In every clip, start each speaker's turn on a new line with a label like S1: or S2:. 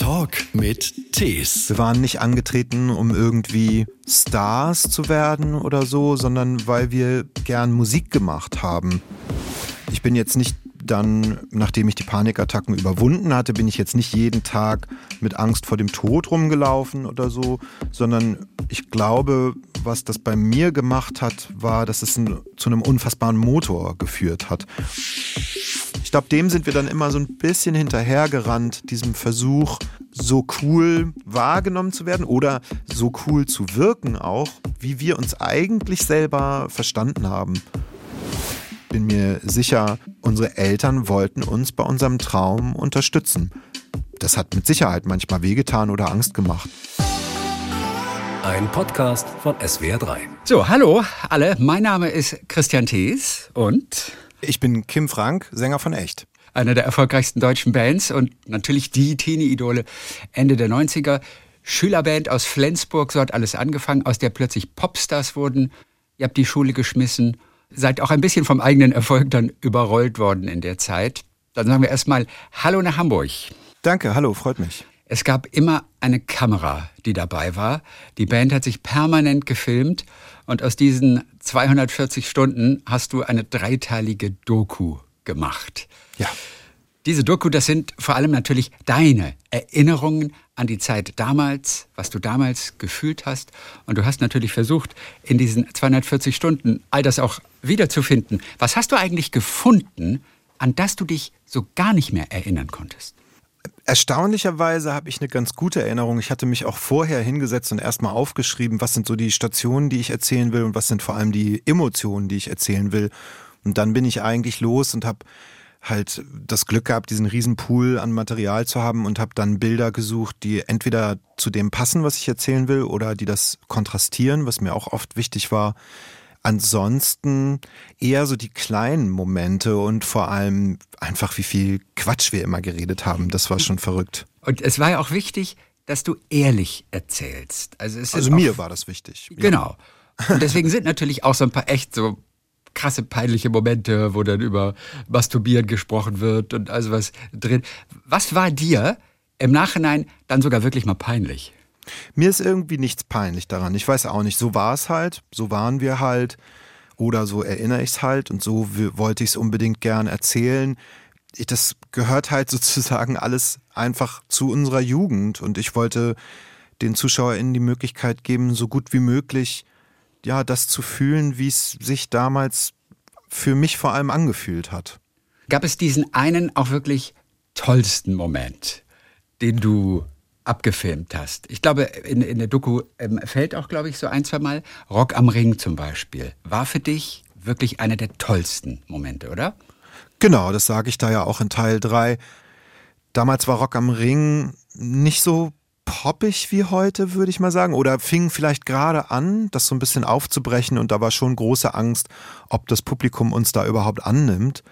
S1: Talk mit Tees.
S2: Wir waren nicht angetreten, um irgendwie Stars zu werden oder so, sondern weil wir gern Musik gemacht haben. Ich bin jetzt nicht dann, nachdem ich die Panikattacken überwunden hatte, bin ich jetzt nicht jeden Tag mit Angst vor dem Tod rumgelaufen oder so, sondern ich glaube, was das bei mir gemacht hat, war, dass es zu einem unfassbaren Motor geführt hat. Ich glaube, dem sind wir dann immer so ein bisschen hinterhergerannt, diesem Versuch, so cool wahrgenommen zu werden oder so cool zu wirken auch, wie wir uns eigentlich selber verstanden haben bin mir sicher, unsere Eltern wollten uns bei unserem Traum unterstützen. Das hat mit Sicherheit manchmal wehgetan oder Angst gemacht.
S1: Ein Podcast von SWR3.
S3: So, hallo alle. Mein Name ist Christian Thees und
S2: ich bin Kim Frank, Sänger von Echt.
S3: Einer der erfolgreichsten deutschen Bands und natürlich die Teenie-Idole Ende der 90er. Schülerband aus Flensburg, so hat alles angefangen, aus der plötzlich Popstars wurden. Ihr habt die Schule geschmissen seid auch ein bisschen vom eigenen Erfolg dann überrollt worden in der Zeit. Dann sagen wir erstmal Hallo nach Hamburg.
S2: Danke, hallo, freut mich.
S3: Es gab immer eine Kamera, die dabei war. Die Band hat sich permanent gefilmt und aus diesen 240 Stunden hast du eine dreiteilige Doku gemacht.
S2: Ja.
S3: Diese Doku, das sind vor allem natürlich deine Erinnerungen an die Zeit damals, was du damals gefühlt hast. Und du hast natürlich versucht, in diesen 240 Stunden all das auch wiederzufinden. Was hast du eigentlich gefunden, an das du dich so gar nicht mehr erinnern konntest?
S2: Erstaunlicherweise habe ich eine ganz gute Erinnerung. Ich hatte mich auch vorher hingesetzt und erstmal aufgeschrieben, was sind so die Stationen, die ich erzählen will und was sind vor allem die Emotionen, die ich erzählen will. Und dann bin ich eigentlich los und habe halt das Glück gehabt, diesen riesen Pool an Material zu haben und habe dann Bilder gesucht, die entweder zu dem passen, was ich erzählen will, oder die das kontrastieren, was mir auch oft wichtig war. Ansonsten eher so die kleinen Momente und vor allem einfach, wie viel Quatsch wir immer geredet haben. Das war schon verrückt.
S3: Und es war ja auch wichtig, dass du ehrlich erzählst.
S2: Also, also mir war das wichtig.
S3: Genau. Und deswegen sind natürlich auch so ein paar echt so krasse peinliche Momente, wo dann über Masturbieren gesprochen wird und also was drin. Was war dir im Nachhinein dann sogar wirklich mal peinlich?
S2: Mir ist irgendwie nichts peinlich daran. Ich weiß auch nicht. So war es halt, so waren wir halt oder so erinnere ich es halt und so wollte ich es unbedingt gern erzählen. Das gehört halt sozusagen alles einfach zu unserer Jugend und ich wollte den ZuschauerInnen die Möglichkeit geben, so gut wie möglich ja, das zu fühlen, wie es sich damals für mich vor allem angefühlt hat.
S3: Gab es diesen einen auch wirklich tollsten Moment, den du abgefilmt hast? Ich glaube, in, in der Doku ähm, fällt auch, glaube ich, so ein, zwei Mal Rock am Ring zum Beispiel. War für dich wirklich einer der tollsten Momente, oder?
S2: Genau, das sage ich da ja auch in Teil 3. Damals war Rock am Ring nicht so poppig wie heute, würde ich mal sagen. Oder fing vielleicht gerade an, das so ein bisschen aufzubrechen und da war schon große Angst, ob das Publikum uns da überhaupt annimmt.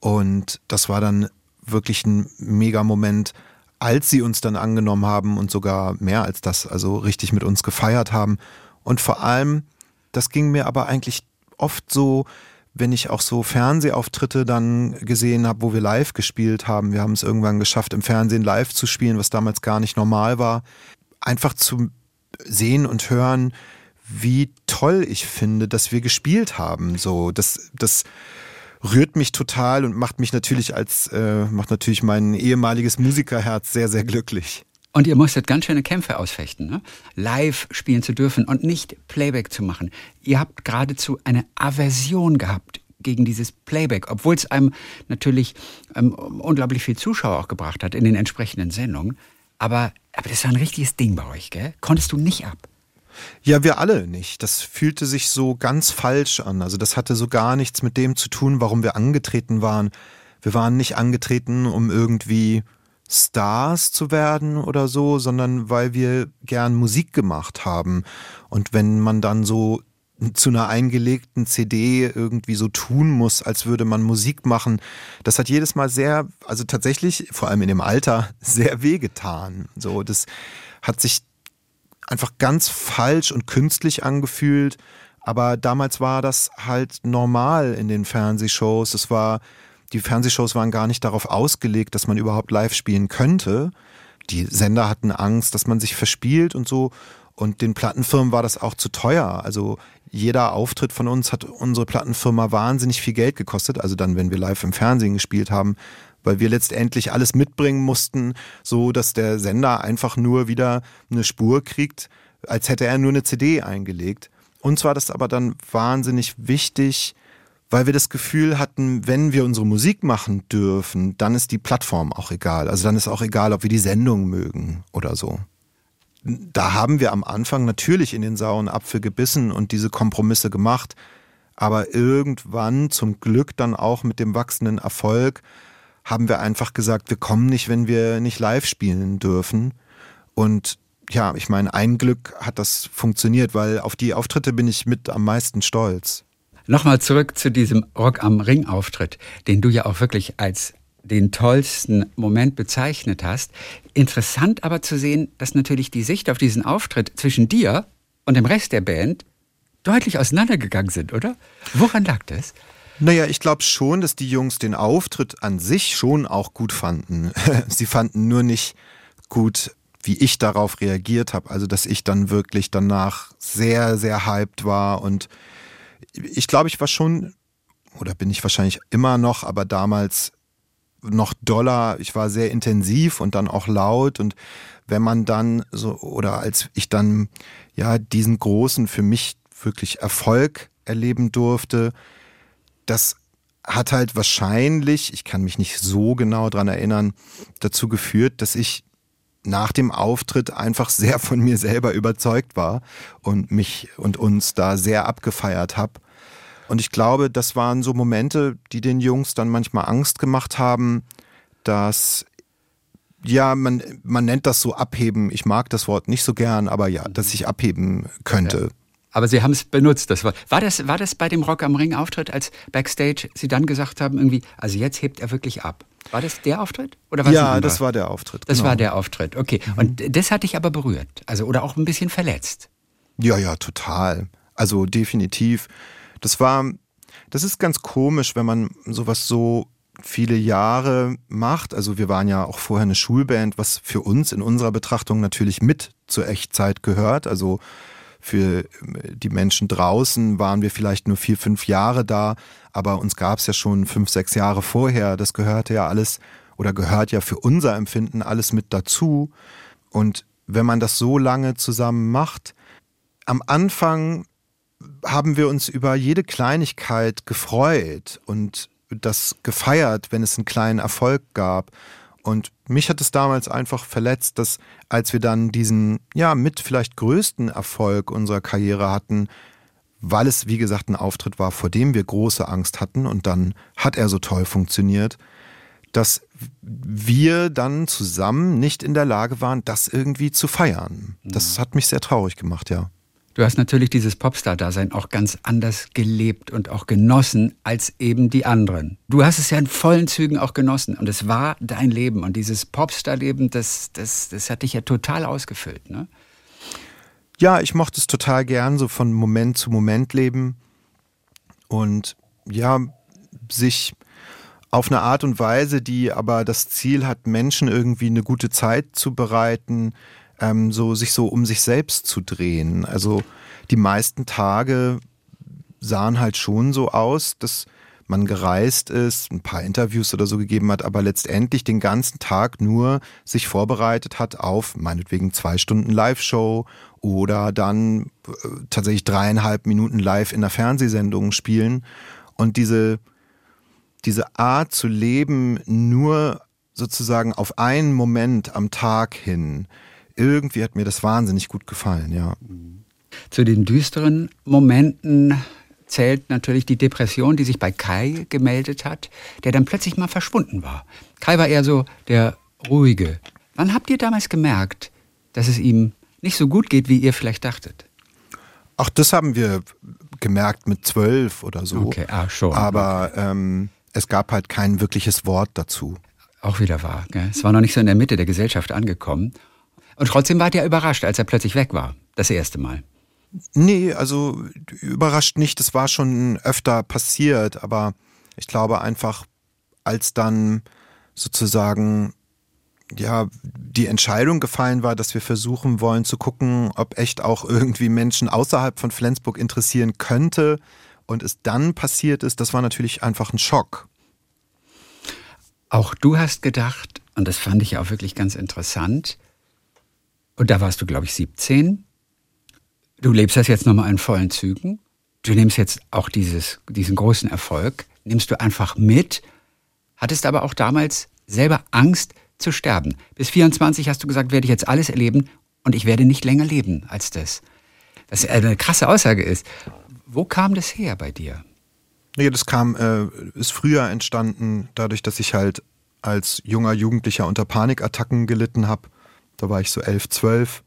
S2: Und das war dann wirklich ein mega Moment, als sie uns dann angenommen haben und sogar mehr als das, also richtig mit uns gefeiert haben. Und vor allem, das ging mir aber eigentlich oft so, wenn ich auch so Fernsehauftritte dann gesehen habe, wo wir live gespielt haben. Wir haben es irgendwann geschafft, im Fernsehen live zu spielen, was damals gar nicht normal war. Einfach zu sehen und hören, wie toll ich finde, dass wir gespielt haben. So, das, das rührt mich total und macht mich natürlich als, äh, macht natürlich mein ehemaliges Musikerherz sehr, sehr glücklich.
S3: Und ihr musstet ganz schöne Kämpfe ausfechten, ne? live spielen zu dürfen und nicht Playback zu machen. Ihr habt geradezu eine Aversion gehabt gegen dieses Playback, obwohl es einem natürlich ähm, unglaublich viel Zuschauer auch gebracht hat in den entsprechenden Sendungen. Aber, aber das war ein richtiges Ding bei euch, gell? Konntest du nicht ab?
S2: Ja, wir alle nicht. Das fühlte sich so ganz falsch an. Also das hatte so gar nichts mit dem zu tun, warum wir angetreten waren. Wir waren nicht angetreten, um irgendwie Stars zu werden oder so, sondern weil wir gern Musik gemacht haben. Und wenn man dann so zu einer eingelegten CD irgendwie so tun muss, als würde man Musik machen, das hat jedes Mal sehr, also tatsächlich, vor allem in dem Alter, sehr wehgetan. So, das hat sich einfach ganz falsch und künstlich angefühlt. Aber damals war das halt normal in den Fernsehshows. Es war die Fernsehshows waren gar nicht darauf ausgelegt, dass man überhaupt live spielen könnte. die Sender hatten Angst, dass man sich verspielt und so. Und den Plattenfirmen war das auch zu teuer. Also jeder Auftritt von uns hat unsere Plattenfirma wahnsinnig viel Geld gekostet. Also dann, wenn wir live im Fernsehen gespielt haben, weil wir letztendlich alles mitbringen mussten, so dass der Sender einfach nur wieder eine Spur kriegt, als hätte er nur eine CD eingelegt. Uns war das aber dann wahnsinnig wichtig, weil wir das Gefühl hatten, wenn wir unsere Musik machen dürfen, dann ist die Plattform auch egal. Also dann ist auch egal, ob wir die Sendung mögen oder so. Da haben wir am Anfang natürlich in den sauren Apfel gebissen und diese Kompromisse gemacht. Aber irgendwann, zum Glück dann auch mit dem wachsenden Erfolg, haben wir einfach gesagt, wir kommen nicht, wenn wir nicht live spielen dürfen. Und ja, ich meine, ein Glück hat das funktioniert, weil auf die Auftritte bin ich mit am meisten stolz.
S3: Nochmal zurück zu diesem Rock am Ring Auftritt, den du ja auch wirklich als den tollsten Moment bezeichnet hast. Interessant aber zu sehen, dass natürlich die Sicht auf diesen Auftritt zwischen dir und dem Rest der Band deutlich auseinandergegangen sind, oder? Woran lag das?
S2: Naja, ich glaube schon, dass die Jungs den Auftritt an sich schon auch gut fanden. Sie fanden nur nicht gut, wie ich darauf reagiert habe. Also, dass ich dann wirklich danach sehr, sehr hyped war und ich glaube, ich war schon, oder bin ich wahrscheinlich immer noch, aber damals noch doller, ich war sehr intensiv und dann auch laut und wenn man dann so, oder als ich dann ja diesen großen für mich wirklich Erfolg erleben durfte, das hat halt wahrscheinlich, ich kann mich nicht so genau dran erinnern, dazu geführt, dass ich nach dem Auftritt einfach sehr von mir selber überzeugt war und mich und uns da sehr abgefeiert habe. Und ich glaube, das waren so Momente, die den Jungs dann manchmal Angst gemacht haben, dass ja, man, man nennt das so abheben. Ich mag das Wort nicht so gern, aber ja, dass ich abheben könnte. Ja.
S3: Aber Sie haben es benutzt, das Wort. War das, war das bei dem Rock am Ring Auftritt, als Backstage Sie dann gesagt haben, irgendwie, also jetzt hebt er wirklich ab? War das der Auftritt?
S2: Oder war ja, das war der Auftritt.
S3: Das genau. war der Auftritt, okay. Mhm. Und das hat dich aber berührt, also oder auch ein bisschen verletzt.
S2: Ja, ja, total. Also definitiv. Das war, das ist ganz komisch, wenn man sowas so viele Jahre macht. Also wir waren ja auch vorher eine Schulband, was für uns in unserer Betrachtung natürlich mit zur Echtzeit gehört. Also für die Menschen draußen waren wir vielleicht nur vier, fünf Jahre da, aber uns gab es ja schon fünf, sechs Jahre vorher. Das gehörte ja alles oder gehört ja für unser Empfinden alles mit dazu. Und wenn man das so lange zusammen macht, am Anfang haben wir uns über jede Kleinigkeit gefreut und das gefeiert, wenn es einen kleinen Erfolg gab. Und mich hat es damals einfach verletzt, dass als wir dann diesen, ja, mit vielleicht größten Erfolg unserer Karriere hatten, weil es, wie gesagt, ein Auftritt war, vor dem wir große Angst hatten und dann hat er so toll funktioniert, dass wir dann zusammen nicht in der Lage waren, das irgendwie zu feiern. Das mhm. hat mich sehr traurig gemacht, ja.
S3: Du hast natürlich dieses Popstar-Dasein auch ganz anders gelebt und auch genossen als eben die anderen. Du hast es ja in vollen Zügen auch genossen und es war dein Leben. Und dieses Popstar-Leben, das, das, das hat dich ja total ausgefüllt, ne?
S2: Ja, ich mochte es total gern, so von Moment zu Moment leben und ja, sich auf eine Art und Weise, die aber das Ziel hat, Menschen irgendwie eine gute Zeit zu bereiten, ähm, so sich so um sich selbst zu drehen. Also die meisten Tage sahen halt schon so aus, dass man gereist ist, ein paar Interviews oder so gegeben hat, aber letztendlich den ganzen Tag nur sich vorbereitet hat auf meinetwegen zwei Stunden Live-Show oder dann äh, tatsächlich dreieinhalb Minuten live in der Fernsehsendung spielen. Und diese, diese Art zu leben nur sozusagen auf einen Moment am Tag hin, irgendwie hat mir das wahnsinnig gut gefallen, ja.
S3: Zu den düsteren Momenten zählt natürlich die Depression, die sich bei Kai gemeldet hat, der dann plötzlich mal verschwunden war. Kai war eher so der ruhige. Wann habt ihr damals gemerkt, dass es ihm nicht so gut geht, wie ihr vielleicht dachtet?
S2: Ach, das haben wir gemerkt mit zwölf oder so.
S3: Okay, ah, schon.
S2: Aber ähm, es gab halt kein wirkliches Wort dazu.
S3: Auch wieder wahr. Gell? Es war noch nicht so in der Mitte der Gesellschaft angekommen. Und trotzdem wart ihr überrascht, als er plötzlich weg war. Das erste Mal.
S2: Nee, also überrascht nicht. Das war schon öfter passiert. Aber ich glaube einfach, als dann sozusagen ja, die Entscheidung gefallen war, dass wir versuchen wollen zu gucken, ob echt auch irgendwie Menschen außerhalb von Flensburg interessieren könnte. Und es dann passiert ist, das war natürlich einfach ein Schock.
S3: Auch du hast gedacht, und das fand ich auch wirklich ganz interessant, und da warst du, glaube ich, 17. Du lebst das jetzt nochmal in vollen Zügen. Du nimmst jetzt auch dieses, diesen großen Erfolg, nimmst du einfach mit, hattest aber auch damals selber Angst zu sterben. Bis 24 hast du gesagt, werde ich jetzt alles erleben und ich werde nicht länger leben als das. Was eine krasse Aussage ist. Wo kam das her bei dir?
S2: Nee, das kam, äh, ist früher entstanden, dadurch, dass ich halt als junger Jugendlicher unter Panikattacken gelitten habe. Da war ich so elf, zwölf.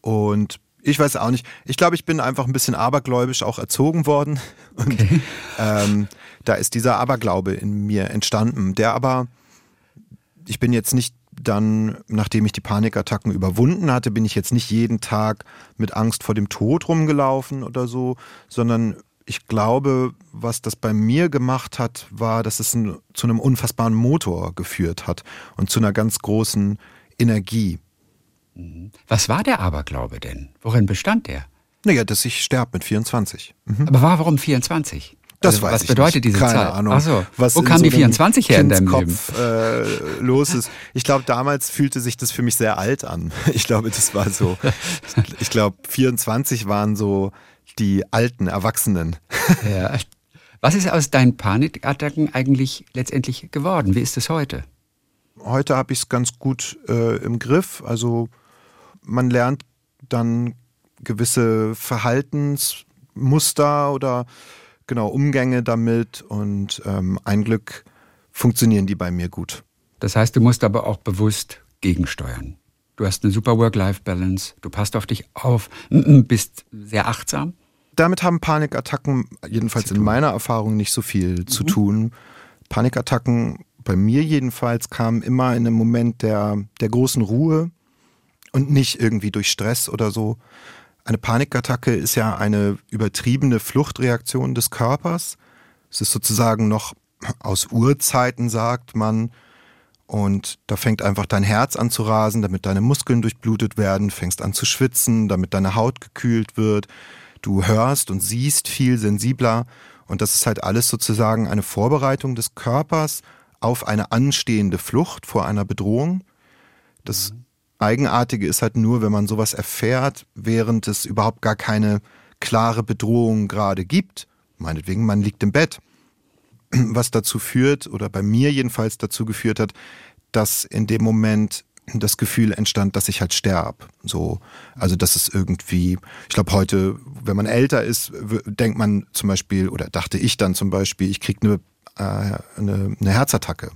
S2: Und ich weiß auch nicht. Ich glaube, ich bin einfach ein bisschen abergläubisch auch erzogen worden. Und okay. ähm, da ist dieser Aberglaube in mir entstanden, der aber, ich bin jetzt nicht dann, nachdem ich die Panikattacken überwunden hatte, bin ich jetzt nicht jeden Tag mit Angst vor dem Tod rumgelaufen oder so, sondern ich glaube, was das bei mir gemacht hat, war, dass es ein, zu einem unfassbaren Motor geführt hat und zu einer ganz großen Energie.
S3: Mhm. Was war der Aberglaube denn? Worin bestand der?
S2: Naja, dass ich sterbe mit 24.
S3: Mhm. Aber warum 24?
S2: Das also, weiß
S3: was bedeutet
S2: nicht.
S3: diese
S2: Keine
S3: Zahl?
S2: Ahnung.
S3: Ach so.
S2: Was
S3: Wo kam
S2: so
S3: die 24 her in deinem
S2: Kopf, Leben? Äh, los ist. Ich glaube, damals fühlte sich das für mich sehr alt an. Ich glaube, das war so. ich glaube, 24 waren so die alten Erwachsenen.
S3: Ja. Was ist aus deinen Panikattacken eigentlich letztendlich geworden? Wie ist es heute?
S2: Heute habe ich es ganz gut äh, im Griff. Also man lernt dann gewisse Verhaltensmuster oder genau Umgänge damit und ähm, ein Glück funktionieren die bei mir gut.
S3: Das heißt, du musst aber auch bewusst gegensteuern. Du hast eine super Work-Life-Balance, du passt auf dich auf, bist sehr achtsam.
S2: Damit haben Panikattacken, jedenfalls in meiner Erfahrung, nicht so viel mhm. zu tun. Panikattacken bei mir jedenfalls kamen immer in einem Moment der, der großen Ruhe und nicht irgendwie durch Stress oder so. Eine Panikattacke ist ja eine übertriebene Fluchtreaktion des Körpers. Es ist sozusagen noch aus Urzeiten, sagt man. Und da fängt einfach dein Herz an zu rasen, damit deine Muskeln durchblutet werden, fängst an zu schwitzen, damit deine Haut gekühlt wird. Du hörst und siehst viel sensibler. Und das ist halt alles sozusagen eine Vorbereitung des Körpers auf eine anstehende Flucht vor einer Bedrohung. Das mhm. Eigenartige ist halt nur, wenn man sowas erfährt, während es überhaupt gar keine klare Bedrohung gerade gibt. Meinetwegen, man liegt im Bett. Was dazu führt, oder bei mir jedenfalls dazu geführt hat, dass in dem Moment das Gefühl entstand, dass ich halt sterb. So, also das ist irgendwie, ich glaube heute, wenn man älter ist, denkt man zum Beispiel, oder dachte ich dann zum Beispiel, ich kriege eine, äh, eine, eine Herzattacke.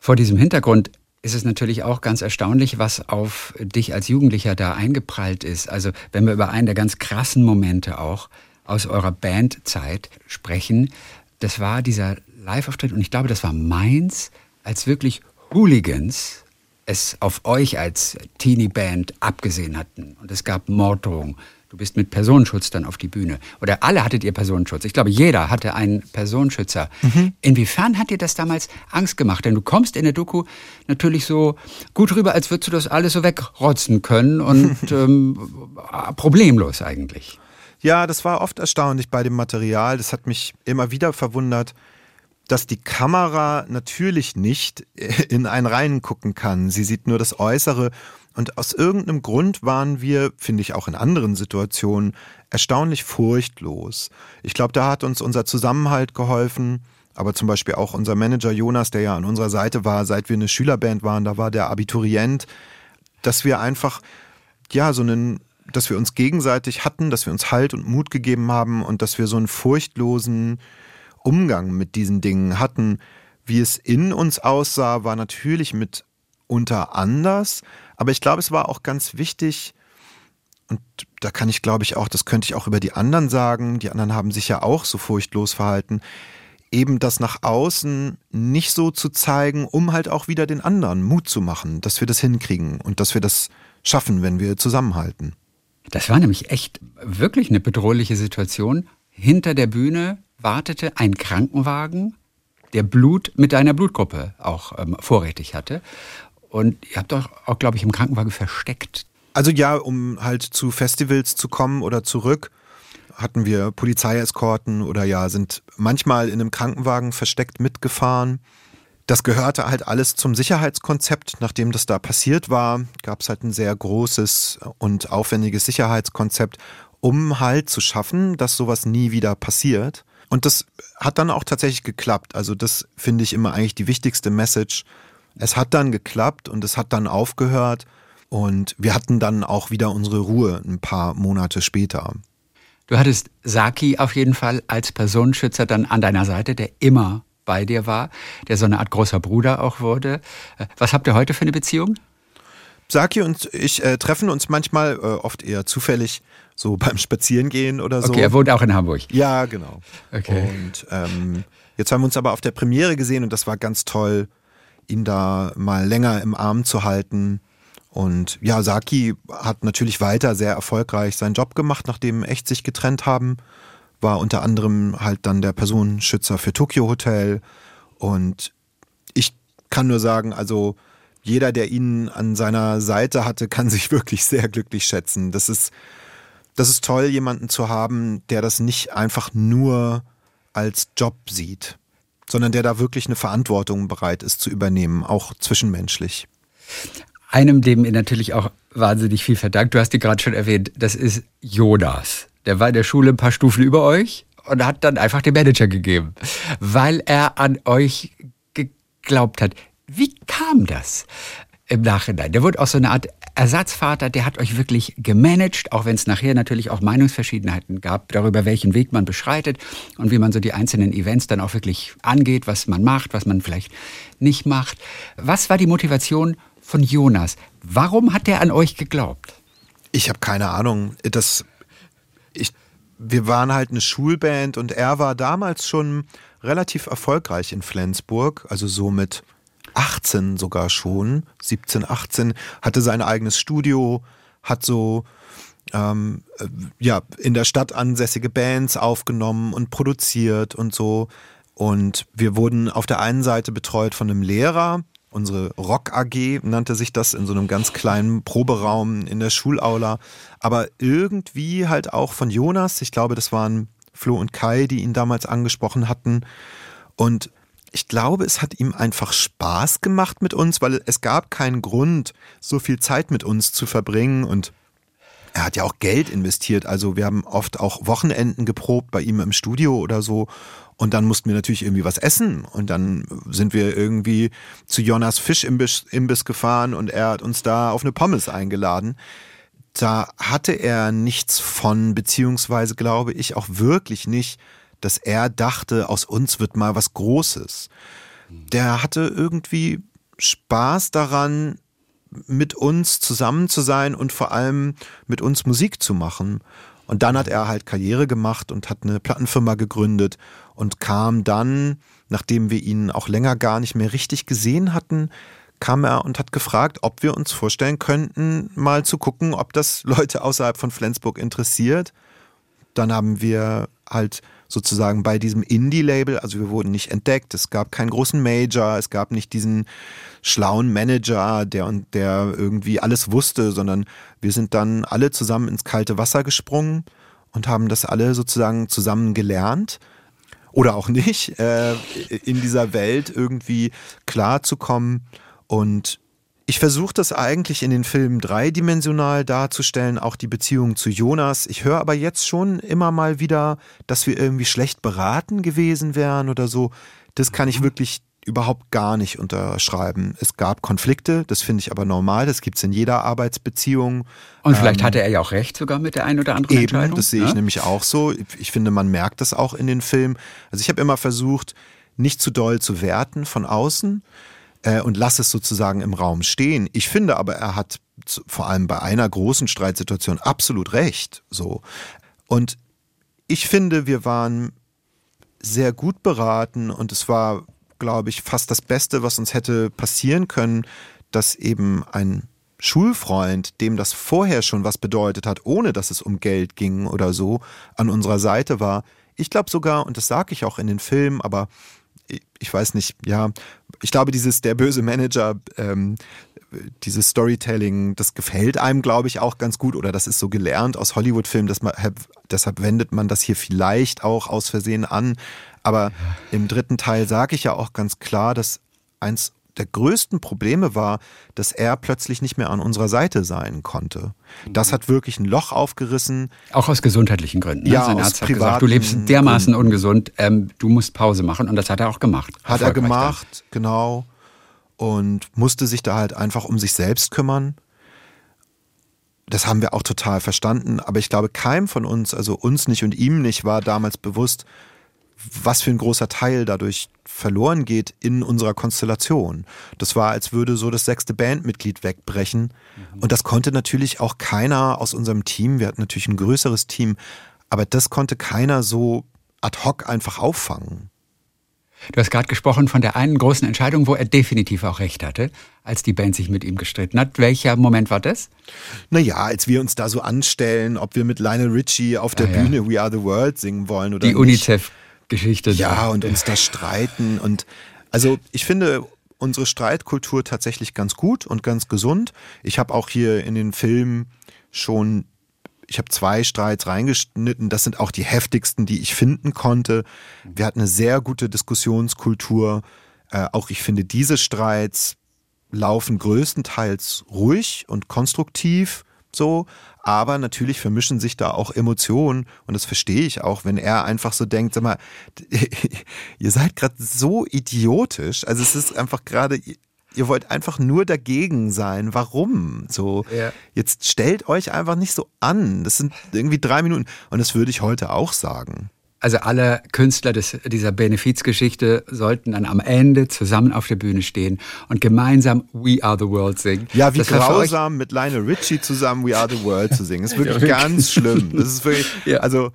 S3: Vor diesem Hintergrund ist es natürlich auch ganz erstaunlich, was auf dich als Jugendlicher da eingeprallt ist. Also wenn wir über einen der ganz krassen Momente auch aus eurer Bandzeit sprechen, das war dieser Live-Auftritt und ich glaube, das war Mainz, als wirklich Hooligans es auf euch als Teenie-Band abgesehen hatten und es gab Morddrohungen Du bist mit Personenschutz dann auf die Bühne. Oder alle hattet ihr Personenschutz. Ich glaube, jeder hatte einen Personenschützer. Mhm. Inwiefern hat dir das damals Angst gemacht? Denn du kommst in der Doku natürlich so gut rüber, als würdest du das alles so wegrotzen können und ähm, problemlos eigentlich.
S2: Ja, das war oft erstaunlich bei dem Material. Das hat mich immer wieder verwundert, dass die Kamera natürlich nicht in einen reingucken kann. Sie sieht nur das Äußere und aus irgendeinem Grund waren wir, finde ich auch in anderen Situationen, erstaunlich furchtlos. Ich glaube, da hat uns unser Zusammenhalt geholfen, aber zum Beispiel auch unser Manager Jonas, der ja an unserer Seite war, seit wir eine Schülerband waren, da war der Abiturient, dass wir einfach, ja, so einen, dass wir uns gegenseitig hatten, dass wir uns Halt und Mut gegeben haben und dass wir so einen furchtlosen Umgang mit diesen Dingen hatten. Wie es in uns aussah, war natürlich mit unter anders, aber ich glaube, es war auch ganz wichtig, und da kann ich, glaube ich, auch, das könnte ich auch über die anderen sagen, die anderen haben sich ja auch so furchtlos verhalten, eben das nach außen nicht so zu zeigen, um halt auch wieder den anderen Mut zu machen, dass wir das hinkriegen und dass wir das schaffen, wenn wir zusammenhalten.
S3: Das war nämlich echt wirklich eine bedrohliche Situation. Hinter der Bühne wartete ein Krankenwagen, der Blut mit deiner Blutgruppe auch ähm, vorrätig hatte. Und ihr habt euch auch, glaube ich, im Krankenwagen versteckt.
S2: Also ja, um halt zu Festivals zu kommen oder zurück, hatten wir Polizeieskorten oder ja, sind manchmal in einem Krankenwagen versteckt mitgefahren. Das gehörte halt alles zum Sicherheitskonzept. Nachdem das da passiert war, gab es halt ein sehr großes und aufwendiges Sicherheitskonzept, um halt zu schaffen, dass sowas nie wieder passiert. Und das hat dann auch tatsächlich geklappt. Also das finde ich immer eigentlich die wichtigste Message. Es hat dann geklappt und es hat dann aufgehört und wir hatten dann auch wieder unsere Ruhe ein paar Monate später.
S3: Du hattest Saki auf jeden Fall als Personenschützer dann an deiner Seite, der immer bei dir war, der so eine Art großer Bruder auch wurde. Was habt ihr heute für eine Beziehung?
S2: Saki und ich äh, treffen uns manchmal, äh, oft eher zufällig, so beim Spazierengehen oder so.
S3: Okay, er wohnt auch in Hamburg.
S2: Ja, genau.
S3: Okay.
S2: Und ähm, jetzt haben wir uns aber auf der Premiere gesehen und das war ganz toll, ihn da mal länger im Arm zu halten. Und ja, Saki hat natürlich weiter sehr erfolgreich seinen Job gemacht, nachdem echt sich getrennt haben war unter anderem halt dann der Personenschützer für Tokyo Hotel. Und ich kann nur sagen, also jeder, der ihn an seiner Seite hatte, kann sich wirklich sehr glücklich schätzen. Das ist, das ist toll, jemanden zu haben, der das nicht einfach nur als Job sieht, sondern der da wirklich eine Verantwortung bereit ist zu übernehmen, auch zwischenmenschlich.
S3: Einem, dem ihr natürlich auch wahnsinnig viel verdankt, du hast die gerade schon erwähnt, das ist Jonas. Der war in der Schule ein paar Stufen über euch und hat dann einfach den Manager gegeben, weil er an euch geglaubt hat. Wie kam das im Nachhinein? Der wurde auch so eine Art Ersatzvater, der hat euch wirklich gemanagt, auch wenn es nachher natürlich auch Meinungsverschiedenheiten gab darüber, welchen Weg man beschreitet und wie man so die einzelnen Events dann auch wirklich angeht, was man macht, was man vielleicht nicht macht. Was war die Motivation von Jonas? Warum hat er an euch geglaubt?
S2: Ich habe keine Ahnung. Das ich, wir waren halt eine Schulband und er war damals schon relativ erfolgreich in Flensburg, also so mit 18 sogar schon, 17, 18, hatte sein eigenes Studio, hat so ähm, äh, ja, in der Stadt ansässige Bands aufgenommen und produziert und so. Und wir wurden auf der einen Seite betreut von einem Lehrer, unsere Rock AG nannte sich das in so einem ganz kleinen Proberaum in der Schulaula. Aber irgendwie halt auch von Jonas. Ich glaube, das waren Flo und Kai, die ihn damals angesprochen hatten. Und ich glaube, es hat ihm einfach Spaß gemacht mit uns, weil es gab keinen Grund, so viel Zeit mit uns zu verbringen und er hat ja auch Geld investiert. Also wir haben oft auch Wochenenden geprobt bei ihm im Studio oder so. Und dann mussten wir natürlich irgendwie was essen. Und dann sind wir irgendwie zu Jonas Fischimbiss Imbiss gefahren und er hat uns da auf eine Pommes eingeladen. Da hatte er nichts von, beziehungsweise glaube ich auch wirklich nicht, dass er dachte, aus uns wird mal was Großes. Der hatte irgendwie Spaß daran, mit uns zusammen zu sein und vor allem mit uns Musik zu machen. Und dann hat er halt Karriere gemacht und hat eine Plattenfirma gegründet und kam dann, nachdem wir ihn auch länger gar nicht mehr richtig gesehen hatten, kam er und hat gefragt, ob wir uns vorstellen könnten, mal zu gucken, ob das Leute außerhalb von Flensburg interessiert. Dann haben wir halt sozusagen bei diesem Indie-Label, also wir wurden nicht entdeckt, es gab keinen großen Major, es gab nicht diesen schlauen Manager, der und der irgendwie alles wusste, sondern wir sind dann alle zusammen ins kalte Wasser gesprungen und haben das alle sozusagen zusammen gelernt oder auch nicht, äh, in dieser Welt irgendwie klarzukommen. Und ich versuche das eigentlich in den Filmen dreidimensional darzustellen, auch die Beziehung zu Jonas. Ich höre aber jetzt schon immer mal wieder, dass wir irgendwie schlecht beraten gewesen wären oder so. Das kann ich wirklich überhaupt gar nicht unterschreiben. Es gab Konflikte, das finde ich aber normal, das gibt es in jeder Arbeitsbeziehung.
S3: Und vielleicht ähm, hatte er ja auch recht sogar mit der einen oder anderen
S2: eben,
S3: Entscheidung.
S2: Das sehe ich ne? nämlich auch so. Ich finde, man merkt das auch in den Filmen. Also ich habe immer versucht, nicht zu doll zu werten von außen äh, und lass es sozusagen im Raum stehen. Ich finde aber, er hat vor allem bei einer großen Streitsituation absolut recht. So. Und ich finde, wir waren sehr gut beraten und es war glaube ich, fast das Beste, was uns hätte passieren können, dass eben ein Schulfreund, dem das vorher schon was bedeutet hat, ohne dass es um Geld ging oder so, an unserer Seite war. Ich glaube sogar, und das sage ich auch in den Filmen, aber ich weiß nicht, ja, ich glaube, dieses der böse Manager, ähm, dieses Storytelling, das gefällt einem, glaube ich, auch ganz gut oder das ist so gelernt aus Hollywood-Filmen, deshalb wendet man das hier vielleicht auch aus Versehen an. Aber im dritten Teil sage ich ja auch ganz klar, dass eins der größten Probleme war, dass er plötzlich nicht mehr an unserer Seite sein konnte. Das hat wirklich ein Loch aufgerissen.
S3: Auch aus gesundheitlichen Gründen.
S2: Ne? Ja, Sein Arzt
S3: hat gesagt, du lebst dermaßen Gründen. ungesund, ähm, du musst Pause machen. Und das hat er auch gemacht.
S2: Hat er gemacht, dann. genau. Und musste sich da halt einfach um sich selbst kümmern. Das haben wir auch total verstanden. Aber ich glaube, keinem von uns, also uns nicht und ihm nicht, war damals bewusst, was für ein großer Teil dadurch verloren geht in unserer Konstellation. Das war, als würde so das sechste Bandmitglied wegbrechen. Mhm. Und das konnte natürlich auch keiner aus unserem Team, wir hatten natürlich ein größeres Team, aber das konnte keiner so ad hoc einfach auffangen.
S3: Du hast gerade gesprochen von der einen großen Entscheidung, wo er definitiv auch recht hatte, als die Band sich mit ihm gestritten hat. Welcher Moment war das?
S2: Naja, als wir uns da so anstellen, ob wir mit Lionel Richie auf der Bühne ja. We Are the World singen wollen oder
S3: die nicht. Die UNICEF Geschichte.
S2: Ja, und uns da streiten. Und also ich finde unsere Streitkultur tatsächlich ganz gut und ganz gesund. Ich habe auch hier in den Film schon, ich habe zwei Streits reingeschnitten. Das sind auch die heftigsten, die ich finden konnte. Wir hatten eine sehr gute Diskussionskultur. Äh, auch ich finde, diese Streits laufen größtenteils ruhig und konstruktiv so, aber natürlich vermischen sich da auch Emotionen und das verstehe ich auch, wenn er einfach so denkt, sag mal, ihr seid gerade so idiotisch, also es ist einfach gerade, ihr wollt einfach nur dagegen sein. Warum? So, ja. jetzt stellt euch einfach nicht so an. Das sind irgendwie drei Minuten und das würde ich heute auch sagen.
S3: Also alle Künstler des, dieser Benefizgeschichte sollten dann am Ende zusammen auf der Bühne stehen und gemeinsam We Are the World singen.
S2: Ja, wie das grausam mit Lionel Richie zusammen We Are the World zu singen. Das ist wirklich ja, ganz schlimm. Das ist wirklich, ja. also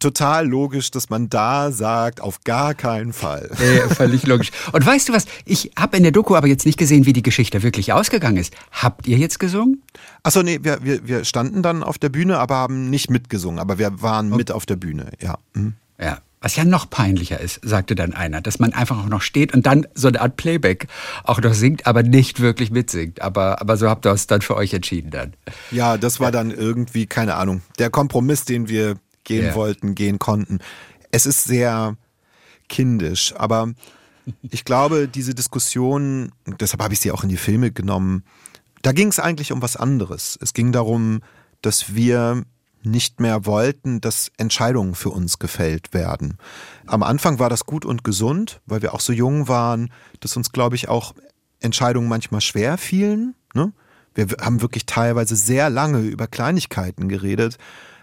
S2: total logisch, dass man da sagt, auf gar keinen Fall.
S3: Äh, völlig logisch. Und weißt du was? Ich habe in der Doku aber jetzt nicht gesehen, wie die Geschichte wirklich ausgegangen ist. Habt ihr jetzt gesungen?
S2: Achso, nee, wir, wir, wir standen dann auf der Bühne, aber haben nicht mitgesungen. Aber wir waren okay. mit auf der Bühne, ja. Mhm.
S3: Ja. Was ja noch peinlicher ist, sagte dann einer, dass man einfach auch noch steht und dann so eine Art Playback auch noch singt, aber nicht wirklich mitsingt. Aber, aber so habt ihr es dann für euch entschieden dann.
S2: Ja, das war dann irgendwie, keine Ahnung, der Kompromiss, den wir gehen yeah. wollten, gehen konnten. Es ist sehr kindisch, aber ich glaube, diese Diskussion, deshalb habe ich sie auch in die Filme genommen, da ging es eigentlich um was anderes. Es ging darum, dass wir nicht mehr wollten, dass Entscheidungen für uns gefällt werden. Am Anfang war das gut und gesund, weil wir auch so jung waren, dass uns, glaube ich, auch Entscheidungen manchmal schwer fielen. Ne? Wir haben wirklich teilweise sehr lange über Kleinigkeiten geredet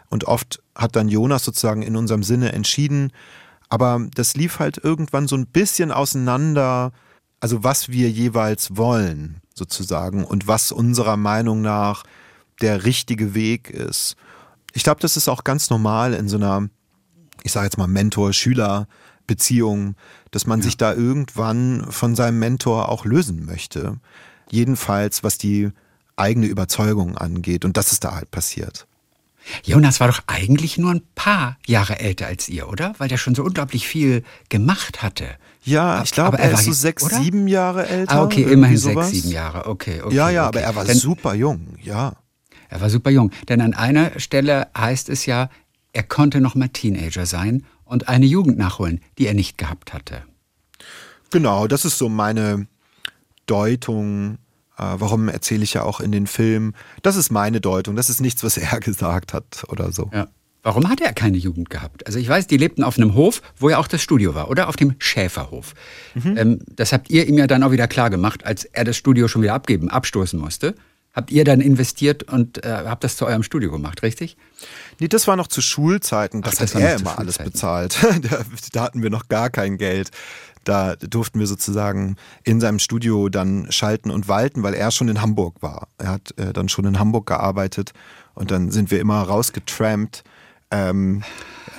S2: und oft hat dann Jonas sozusagen in unserem Sinne entschieden. Aber das lief halt irgendwann so ein bisschen auseinander, also was wir jeweils wollen, sozusagen, und was unserer Meinung nach der richtige Weg ist. Ich glaube, das ist auch ganz normal in so einer, ich sage jetzt mal, Mentor-Schüler-Beziehung, dass man ja. sich da irgendwann von seinem Mentor auch lösen möchte. Jedenfalls, was die eigene Überzeugung angeht. Und das ist da halt passiert.
S3: Jonas war doch eigentlich nur ein paar Jahre älter als ihr, oder? Weil der schon so unglaublich viel gemacht hatte.
S2: Ja, ich glaube, er, er ist so sechs, oder? sieben Jahre älter.
S3: Ah, okay, immerhin sowas. sechs, sieben Jahre. Okay, okay.
S2: Ja, ja,
S3: okay.
S2: aber er war Denn, super jung, ja.
S3: Er war super jung. Denn an einer Stelle heißt es ja, er konnte noch mal Teenager sein und eine Jugend nachholen, die er nicht gehabt hatte.
S2: Genau, das ist so meine Deutung warum erzähle ich ja auch in den Filmen? Das ist meine Deutung, das ist nichts, was er gesagt hat oder so.
S3: Ja. Warum hat er keine Jugend gehabt? Also ich weiß, die lebten auf einem Hof, wo ja auch das Studio war, oder? Auf dem Schäferhof. Mhm. Ähm, das habt ihr ihm ja dann auch wieder klar gemacht, als er das Studio schon wieder abgeben, abstoßen musste. Habt ihr dann investiert und äh, habt das zu eurem Studio gemacht, richtig?
S2: Nee, das war noch zu Schulzeiten. Das, Ach, das hat er immer alles bezahlt. da, da hatten wir noch gar kein Geld. Da durften wir sozusagen in seinem Studio dann schalten und walten, weil er schon in Hamburg war. Er hat äh, dann schon in Hamburg gearbeitet und dann sind wir immer rausgetrampt. Ähm,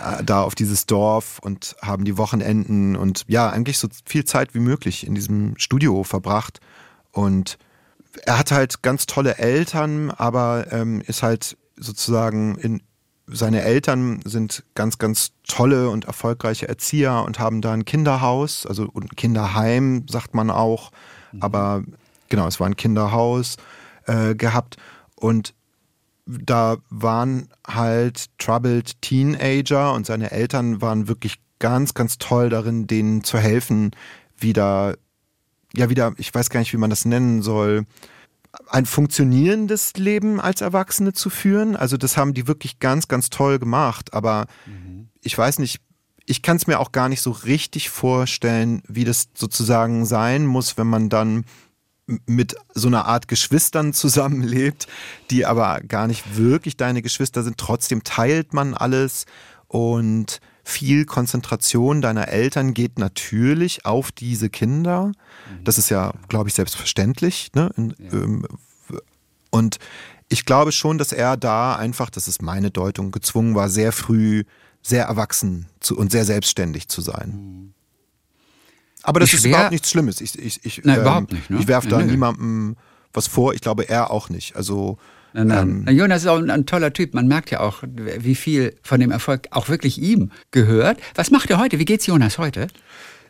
S2: äh, da auf dieses Dorf und haben die Wochenenden und ja, eigentlich so viel Zeit wie möglich in diesem Studio verbracht. Und er hat halt ganz tolle Eltern, aber ähm, ist halt sozusagen in, seine Eltern sind ganz, ganz tolle und erfolgreiche Erzieher und haben da ein Kinderhaus, also ein Kinderheim, sagt man auch. Mhm. Aber genau, es war ein Kinderhaus äh, gehabt und da waren halt troubled Teenager und seine Eltern waren wirklich ganz, ganz toll darin, denen zu helfen, wieder, ja, wieder, ich weiß gar nicht, wie man das nennen soll, ein funktionierendes Leben als Erwachsene zu führen. Also das haben die wirklich ganz, ganz toll gemacht. Aber mhm. ich weiß nicht, ich kann es mir auch gar nicht so richtig vorstellen, wie das sozusagen sein muss, wenn man dann mit so einer Art Geschwistern zusammenlebt, die aber gar nicht wirklich deine Geschwister sind. Trotzdem teilt man alles und viel Konzentration deiner Eltern geht natürlich auf diese Kinder. Mhm. Das ist ja, glaube ich, selbstverständlich. Ne? Ähm, und ich glaube schon, dass er da einfach, das ist meine Deutung, gezwungen war, sehr früh sehr erwachsen zu, und sehr selbstständig zu sein. Mhm. Aber das ich ist überhaupt nichts Schlimmes. Ich, ich, ich,
S3: Nein, ähm, überhaupt nicht. Ne?
S2: Ich werfe da Nö. niemandem was vor. Ich glaube, er auch nicht. Also
S3: Nein, nein. Ähm, Jonas ist auch ein, ein, toller Typ. Man merkt ja auch, wie viel von dem Erfolg auch wirklich ihm gehört. Was macht er heute? Wie geht's Jonas heute?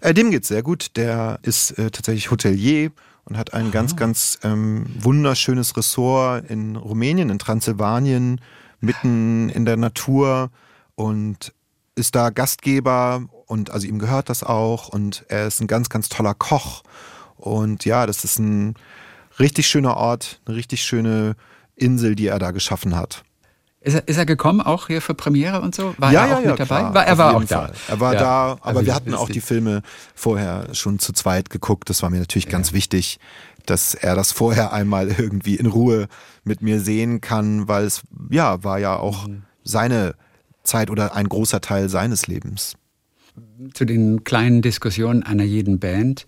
S2: Äh, dem geht's sehr gut. Der ist äh, tatsächlich Hotelier und hat ein Aha. ganz, ganz ähm, wunderschönes Ressort in Rumänien, in Transsilvanien, mitten in der Natur und ist da Gastgeber und also ihm gehört das auch und er ist ein ganz, ganz toller Koch. Und ja, das ist ein richtig schöner Ort, eine richtig schöne Insel, die er da geschaffen hat.
S3: Ist er, ist er gekommen auch hier für Premiere und so? War
S2: ja,
S3: er auch
S2: ja,
S3: mit dabei?
S2: Klar,
S3: war, er war auch
S2: Fall.
S3: da.
S2: Er war ja. da, aber also wir hatten auch die Filme vorher schon zu zweit geguckt. Das war mir natürlich ganz wichtig, dass er das vorher einmal irgendwie in Ruhe mit mir sehen kann, weil es ja war ja auch mhm. seine Zeit oder ein großer Teil seines Lebens.
S3: Zu den kleinen Diskussionen einer jeden Band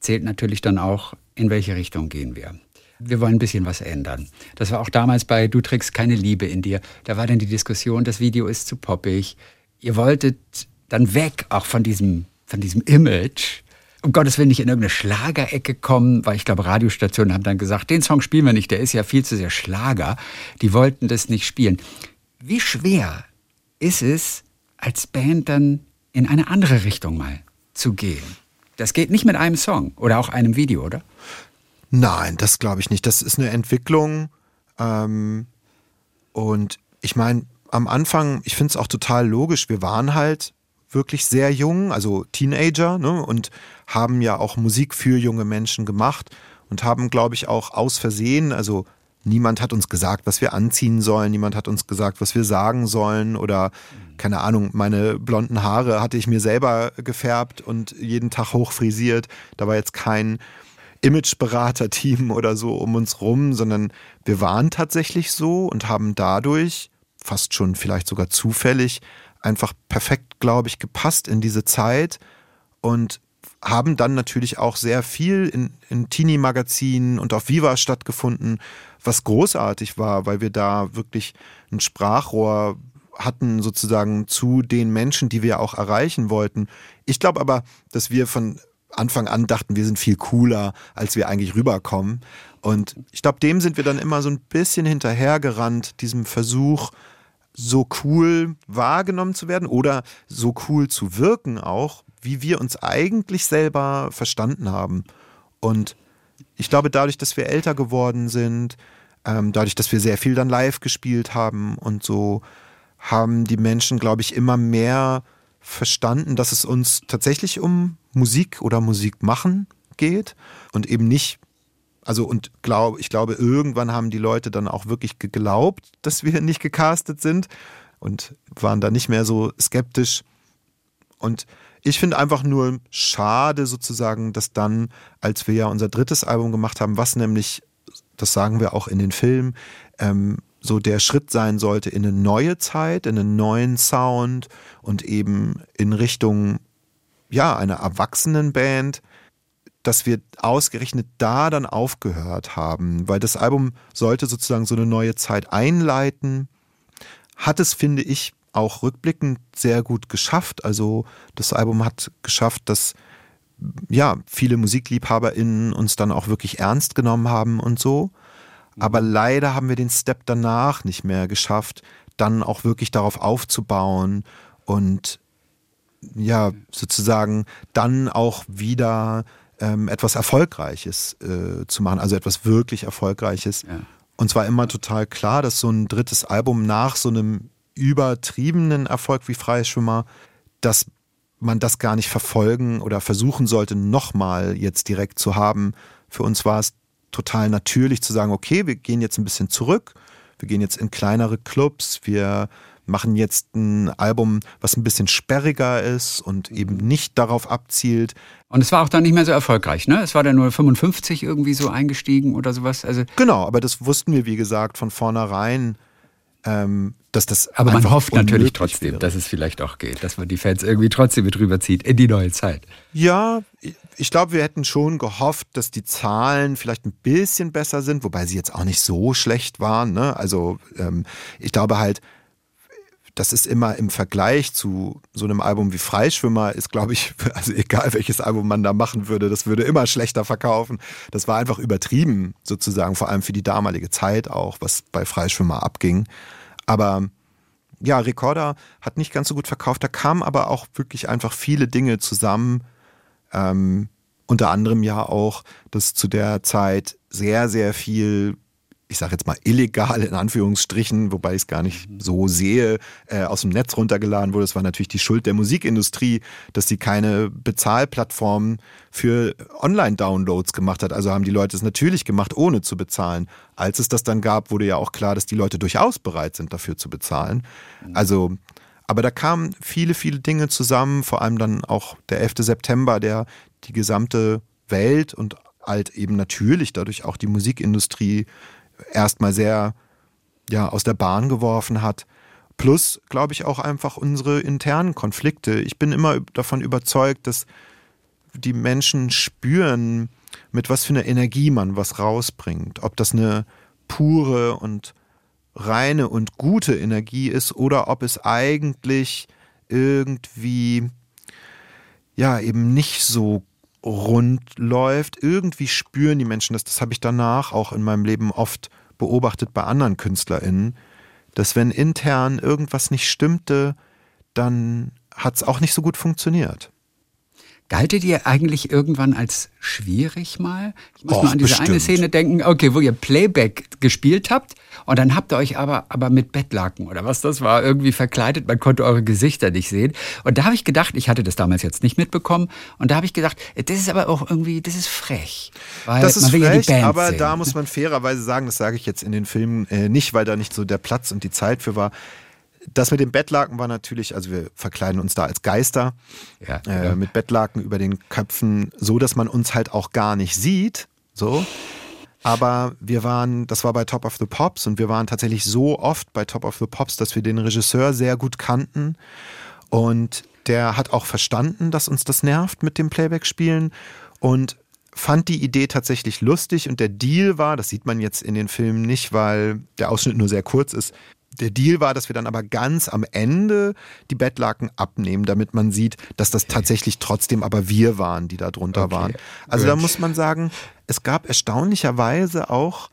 S3: zählt natürlich dann auch, in welche Richtung gehen wir wir wollen ein bisschen was ändern. Das war auch damals bei Du trägst keine Liebe in dir. Da war dann die Diskussion, das Video ist zu poppig. Ihr wolltet dann weg auch von diesem, von diesem Image. Um Gottes Willen nicht in irgendeine Schlagerecke kommen, weil ich glaube, Radiostationen haben dann gesagt, den Song spielen wir nicht, der ist ja viel zu sehr Schlager. Die wollten das nicht spielen. Wie schwer ist es, als Band dann in eine andere Richtung mal zu gehen? Das geht nicht mit einem Song oder auch einem Video, oder?
S2: Nein, das glaube ich nicht. Das ist eine Entwicklung. Ähm, und ich meine, am Anfang, ich finde es auch total logisch, wir waren halt wirklich sehr jung, also Teenager, ne, und haben ja auch Musik für junge Menschen gemacht und haben, glaube ich, auch aus Versehen, also niemand hat uns gesagt, was wir anziehen sollen, niemand hat uns gesagt, was wir sagen sollen. Oder keine Ahnung, meine blonden Haare hatte ich mir selber gefärbt und jeden Tag hochfrisiert. Da war jetzt kein Imageberater-Team oder so um uns rum, sondern wir waren tatsächlich so und haben dadurch, fast schon vielleicht sogar zufällig, einfach perfekt, glaube ich, gepasst in diese Zeit. Und haben dann natürlich auch sehr viel in, in Teenie-Magazinen und auf Viva stattgefunden, was großartig war, weil wir da wirklich ein Sprachrohr hatten sozusagen zu den Menschen, die wir auch erreichen wollten. Ich glaube aber, dass wir von Anfang an dachten, wir sind viel cooler, als wir eigentlich rüberkommen. Und ich glaube, dem sind wir dann immer so ein bisschen hinterhergerannt, diesem Versuch, so cool wahrgenommen zu werden oder so cool zu wirken auch, wie wir uns eigentlich selber verstanden haben. Und ich glaube, dadurch, dass wir älter geworden sind, ähm, dadurch, dass wir sehr viel dann live gespielt haben und so, haben die Menschen, glaube ich, immer mehr verstanden, dass es uns tatsächlich um Musik oder Musik machen geht und eben nicht also und glaub, ich glaube, irgendwann haben die Leute dann auch wirklich geglaubt, dass wir nicht gecastet sind und waren da nicht mehr so skeptisch. Und ich finde einfach nur schade sozusagen, dass dann, als wir ja unser drittes Album gemacht haben, was nämlich, das sagen wir auch in den Filmen, ähm, so der Schritt sein sollte in eine neue Zeit, in einen neuen Sound und eben in Richtung ja einer Erwachsenenband, dass wir ausgerechnet da dann aufgehört haben, weil das Album sollte sozusagen so eine neue Zeit einleiten. Hat es, finde ich, auch rückblickend sehr gut geschafft. Also das Album hat geschafft, dass ja viele MusikliebhaberInnen uns dann auch wirklich ernst genommen haben und so. Aber mhm. leider haben wir den Step danach nicht mehr geschafft, dann auch wirklich darauf aufzubauen und ja, sozusagen dann auch wieder ähm, etwas Erfolgreiches äh, zu machen, also etwas wirklich Erfolgreiches. Ja. Und zwar immer total klar, dass so ein drittes Album nach so einem übertriebenen Erfolg wie Freie Schwimmer, dass man das gar nicht verfolgen oder versuchen sollte, nochmal jetzt direkt zu haben. Für uns war es total natürlich zu sagen, okay, wir gehen jetzt ein bisschen zurück, wir gehen jetzt in kleinere Clubs, wir machen jetzt ein Album, was ein bisschen sperriger ist und eben nicht darauf abzielt.
S3: Und es war auch dann nicht mehr so erfolgreich, ne? Es war dann nur 55 irgendwie so eingestiegen oder sowas. Also
S2: genau, aber das wussten wir, wie gesagt, von vornherein. Ähm, dass das
S3: aber man hofft natürlich trotzdem, wäre. dass es vielleicht auch geht, dass man die Fans irgendwie trotzdem mit rüberzieht in die neue Zeit.
S2: Ja, ich glaube, wir hätten schon gehofft, dass die Zahlen vielleicht ein bisschen besser sind, wobei sie jetzt auch nicht so schlecht waren. Ne? Also ähm, ich glaube halt, das ist immer im Vergleich zu so einem Album wie Freischwimmer, ist, glaube ich, also egal welches Album man da machen würde, das würde immer schlechter verkaufen. Das war einfach übertrieben, sozusagen, vor allem für die damalige Zeit auch, was bei Freischwimmer abging. Aber ja, Recorder hat nicht ganz so gut verkauft. Da kamen aber auch wirklich einfach viele Dinge zusammen. Ähm, unter anderem ja auch, dass zu der Zeit sehr, sehr viel ich sage jetzt mal illegal in Anführungsstrichen, wobei ich es gar nicht so sehe, äh, aus dem Netz runtergeladen wurde. Das war natürlich die Schuld der Musikindustrie, dass sie keine Bezahlplattform für Online-Downloads gemacht hat. Also haben die Leute es natürlich gemacht, ohne zu bezahlen. Als es das dann gab, wurde ja auch klar, dass die Leute durchaus bereit sind, dafür zu bezahlen. Also aber da kamen viele, viele Dinge zusammen, vor allem dann auch der 11. September, der die gesamte Welt und halt eben natürlich dadurch auch die Musikindustrie erstmal sehr ja, aus der Bahn geworfen hat. Plus, glaube ich, auch einfach unsere internen Konflikte. Ich bin immer davon überzeugt, dass die Menschen spüren, mit was für einer Energie man was rausbringt. Ob das eine pure und reine und gute Energie ist oder ob es eigentlich irgendwie ja eben nicht so rund läuft. Irgendwie spüren die Menschen das. Das habe ich danach auch in meinem Leben oft beobachtet bei anderen KünstlerInnen, dass wenn intern irgendwas nicht stimmte, dann hat es auch nicht so gut funktioniert.
S3: Galtet ihr eigentlich irgendwann als schwierig mal? Ich muss Och, mal an diese bestimmt. eine Szene denken, okay, wo ihr Playback gespielt habt und dann habt ihr euch aber, aber mit Bettlaken oder was das war, irgendwie verkleidet. Man konnte eure Gesichter nicht sehen. Und da habe ich gedacht, ich hatte das damals jetzt nicht mitbekommen, und da habe ich gedacht, das ist aber auch irgendwie, das ist frech.
S2: das ist frech, ja aber sehen. da muss man fairerweise sagen, das sage ich jetzt in den Filmen äh, nicht, weil da nicht so der Platz und die Zeit für war das mit dem Bettlaken war natürlich, also wir verkleiden uns da als Geister ja, äh, ja. mit Bettlaken über den Köpfen, so dass man uns halt auch gar nicht sieht. So. Aber wir waren, das war bei Top of the Pops und wir waren tatsächlich so oft bei Top of the Pops, dass wir den Regisseur sehr gut kannten. Und der hat auch verstanden, dass uns das nervt mit dem Playback-Spielen und fand die Idee tatsächlich lustig. Und der Deal war, das sieht man jetzt in den Filmen nicht, weil der Ausschnitt nur sehr kurz ist, der Deal war, dass wir dann aber ganz am Ende die Bettlaken abnehmen, damit man sieht, dass das tatsächlich trotzdem aber wir waren, die da drunter okay. waren. Also Good. da muss man sagen, es gab erstaunlicherweise auch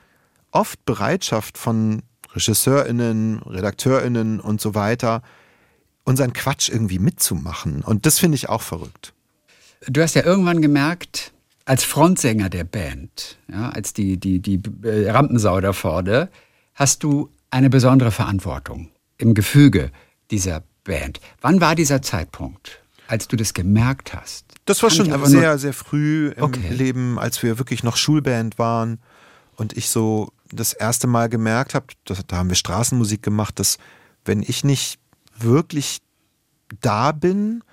S2: oft Bereitschaft von RegisseurInnen, RedakteurInnen und so weiter, unseren Quatsch irgendwie mitzumachen. Und das finde ich auch verrückt.
S3: Du hast ja irgendwann gemerkt, als Frontsänger der Band, ja, als die, die, die äh, Rampensau da vorne, hast du eine besondere Verantwortung im Gefüge dieser Band. Wann war dieser Zeitpunkt, als du das gemerkt hast?
S2: Das war Kann schon sehr, sehr früh im okay. Leben, als wir wirklich noch Schulband waren und ich so das erste Mal gemerkt habe, da haben wir Straßenmusik gemacht, dass wenn ich nicht wirklich da bin,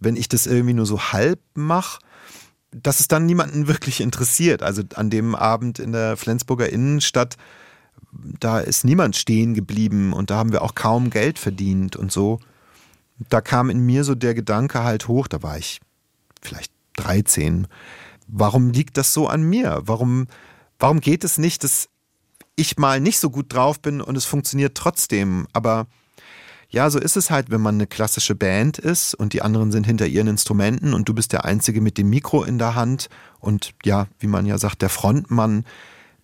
S2: wenn ich das irgendwie nur so halb mache, dass es dann niemanden wirklich interessiert. Also an dem Abend in der Flensburger Innenstadt da ist niemand stehen geblieben und da haben wir auch kaum Geld verdient und so. Da kam in mir so der Gedanke halt hoch, da war ich vielleicht 13. Warum liegt das so an mir? Warum, warum geht es nicht, dass ich mal nicht so gut drauf bin und es funktioniert trotzdem? Aber ja, so ist es halt, wenn man eine klassische Band ist und die anderen sind hinter ihren Instrumenten und du bist der Einzige mit dem Mikro in der Hand und ja, wie man ja sagt, der Frontmann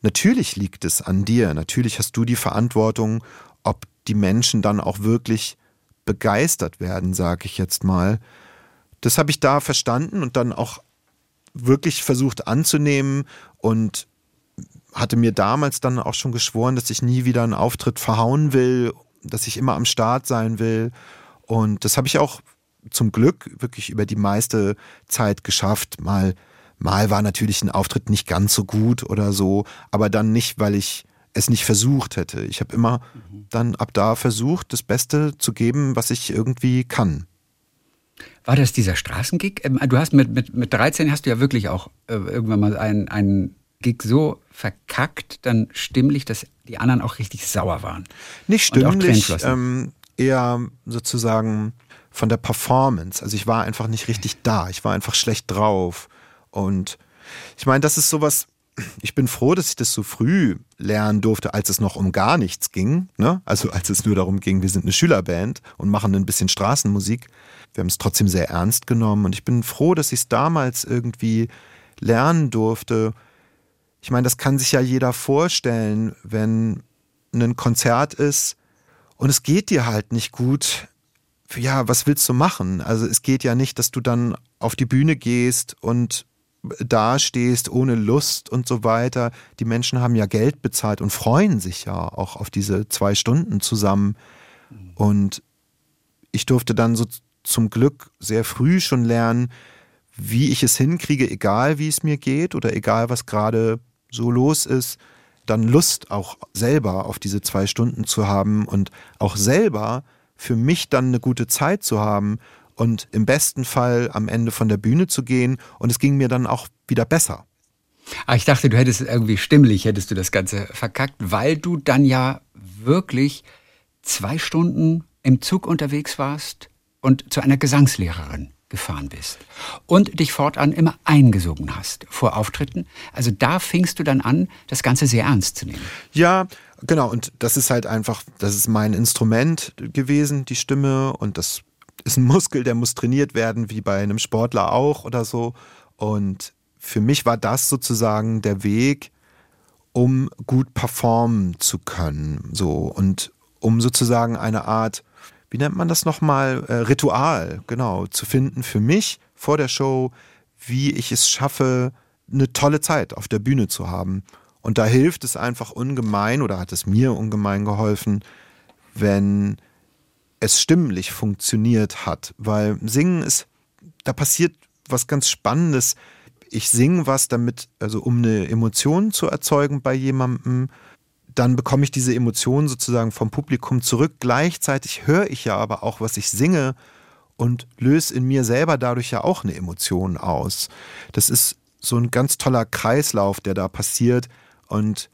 S2: Natürlich liegt es an dir, natürlich hast du die Verantwortung, ob die Menschen dann auch wirklich begeistert werden, sage ich jetzt mal. Das habe ich da verstanden und dann auch wirklich versucht anzunehmen und hatte mir damals dann auch schon geschworen, dass ich nie wieder einen Auftritt verhauen will, dass ich immer am Start sein will. Und das habe ich auch zum Glück wirklich über die meiste Zeit geschafft. Mal, mal war natürlich ein Auftritt nicht ganz so gut oder so, aber dann nicht, weil ich es nicht versucht hätte. Ich habe immer mhm. dann ab da versucht, das Beste zu geben, was ich irgendwie kann.
S3: War das dieser Straßengig? Ähm, du hast mit, mit, mit 13 hast du ja wirklich auch äh, irgendwann mal einen, einen Gig so verkackt, dann stimmlich, dass die anderen auch richtig sauer waren.
S2: Nicht stimmlich, ähm, eher sozusagen von der Performance. Also ich war einfach nicht richtig da. Ich war einfach schlecht drauf. Und ich meine, das ist sowas, ich bin froh, dass ich das so früh lernen durfte, als es noch um gar nichts ging. Ne? Also als es nur darum ging, wir sind eine Schülerband und machen ein bisschen Straßenmusik. Wir haben es trotzdem sehr ernst genommen und ich bin froh, dass ich es damals irgendwie lernen durfte. Ich meine, das kann sich ja jeder vorstellen, wenn ein Konzert ist und es geht dir halt nicht gut. Ja, was willst du machen? Also es geht ja nicht, dass du dann auf die Bühne gehst und dastehst ohne Lust und so weiter. Die Menschen haben ja Geld bezahlt und freuen sich ja auch auf diese zwei Stunden zusammen. Und ich durfte dann so zum Glück sehr früh schon lernen, wie ich es hinkriege, egal wie es mir geht oder egal was gerade so los ist, dann Lust auch selber auf diese zwei Stunden zu haben und auch selber für mich dann eine gute Zeit zu haben und im besten Fall am Ende von der Bühne zu gehen. Und es ging mir dann auch wieder besser.
S3: Ah, ich dachte, du hättest irgendwie stimmlich, hättest du das Ganze verkackt, weil du dann ja wirklich zwei Stunden im Zug unterwegs warst und zu einer Gesangslehrerin gefahren bist und dich fortan immer eingesungen hast vor Auftritten. Also da fingst du dann an, das Ganze sehr ernst zu nehmen.
S2: Ja, genau. Und das ist halt einfach, das ist mein Instrument gewesen, die Stimme. Und das ist ein Muskel, der muss trainiert werden, wie bei einem Sportler auch oder so. Und für mich war das sozusagen der Weg, um gut performen zu können. So und um sozusagen eine Art, wie nennt man das nochmal, äh, Ritual, genau, zu finden für mich vor der Show, wie ich es schaffe, eine tolle Zeit auf der Bühne zu haben. Und da hilft es einfach ungemein oder hat es mir ungemein geholfen, wenn es stimmlich funktioniert hat, weil Singen ist, da passiert was ganz Spannendes. Ich singe was damit, also um eine Emotion zu erzeugen bei jemandem, dann bekomme ich diese Emotion sozusagen vom Publikum zurück. Gleichzeitig höre ich ja aber auch, was ich singe und löse in mir selber dadurch ja auch eine Emotion aus. Das ist so ein ganz toller Kreislauf, der da passiert und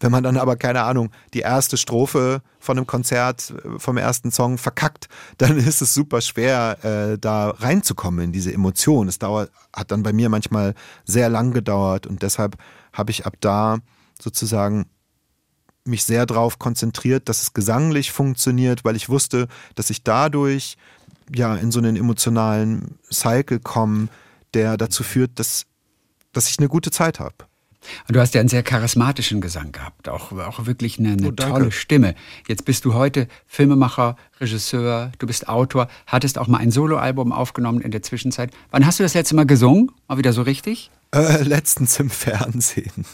S2: wenn man dann aber, keine Ahnung, die erste Strophe von einem Konzert, äh, vom ersten Song verkackt, dann ist es super schwer, äh, da reinzukommen in diese Emotion. Es dauert, hat dann bei mir manchmal sehr lang gedauert und deshalb habe ich ab da sozusagen mich sehr darauf konzentriert, dass es gesanglich funktioniert, weil ich wusste, dass ich dadurch ja in so einen emotionalen Cycle komme, der dazu führt, dass, dass ich eine gute Zeit habe.
S3: Und du hast ja einen sehr charismatischen Gesang gehabt, auch, auch wirklich eine, eine oh, tolle Stimme. Jetzt bist du heute Filmemacher, Regisseur, du bist Autor, hattest auch mal ein Soloalbum aufgenommen in der Zwischenzeit. Wann hast du das letzte Mal gesungen? Mal wieder so richtig?
S2: Äh, letztens im Fernsehen.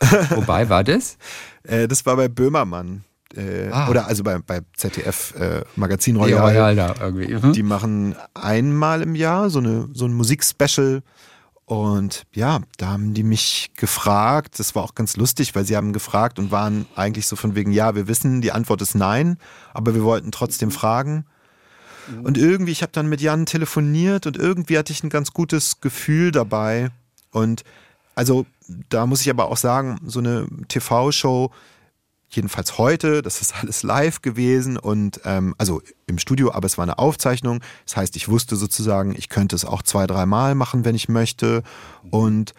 S3: Wobei war das?
S2: Äh, das war bei Böhmermann. Äh, ah. Oder also bei, bei ZDF äh, Magazin Royal. Royal da irgendwie. Mhm. Die machen einmal im Jahr so, eine, so ein Musikspecial und ja, da haben die mich gefragt. Das war auch ganz lustig, weil sie haben gefragt und waren eigentlich so von wegen, ja, wir wissen, die Antwort ist nein, aber wir wollten trotzdem fragen. Und irgendwie, ich habe dann mit Jan telefoniert und irgendwie hatte ich ein ganz gutes Gefühl dabei. Und also da muss ich aber auch sagen, so eine TV-Show jedenfalls heute, das ist alles live gewesen und ähm, also im Studio, aber es war eine Aufzeichnung. Das heißt, ich wusste sozusagen, ich könnte es auch zwei, dreimal machen, wenn ich möchte. Und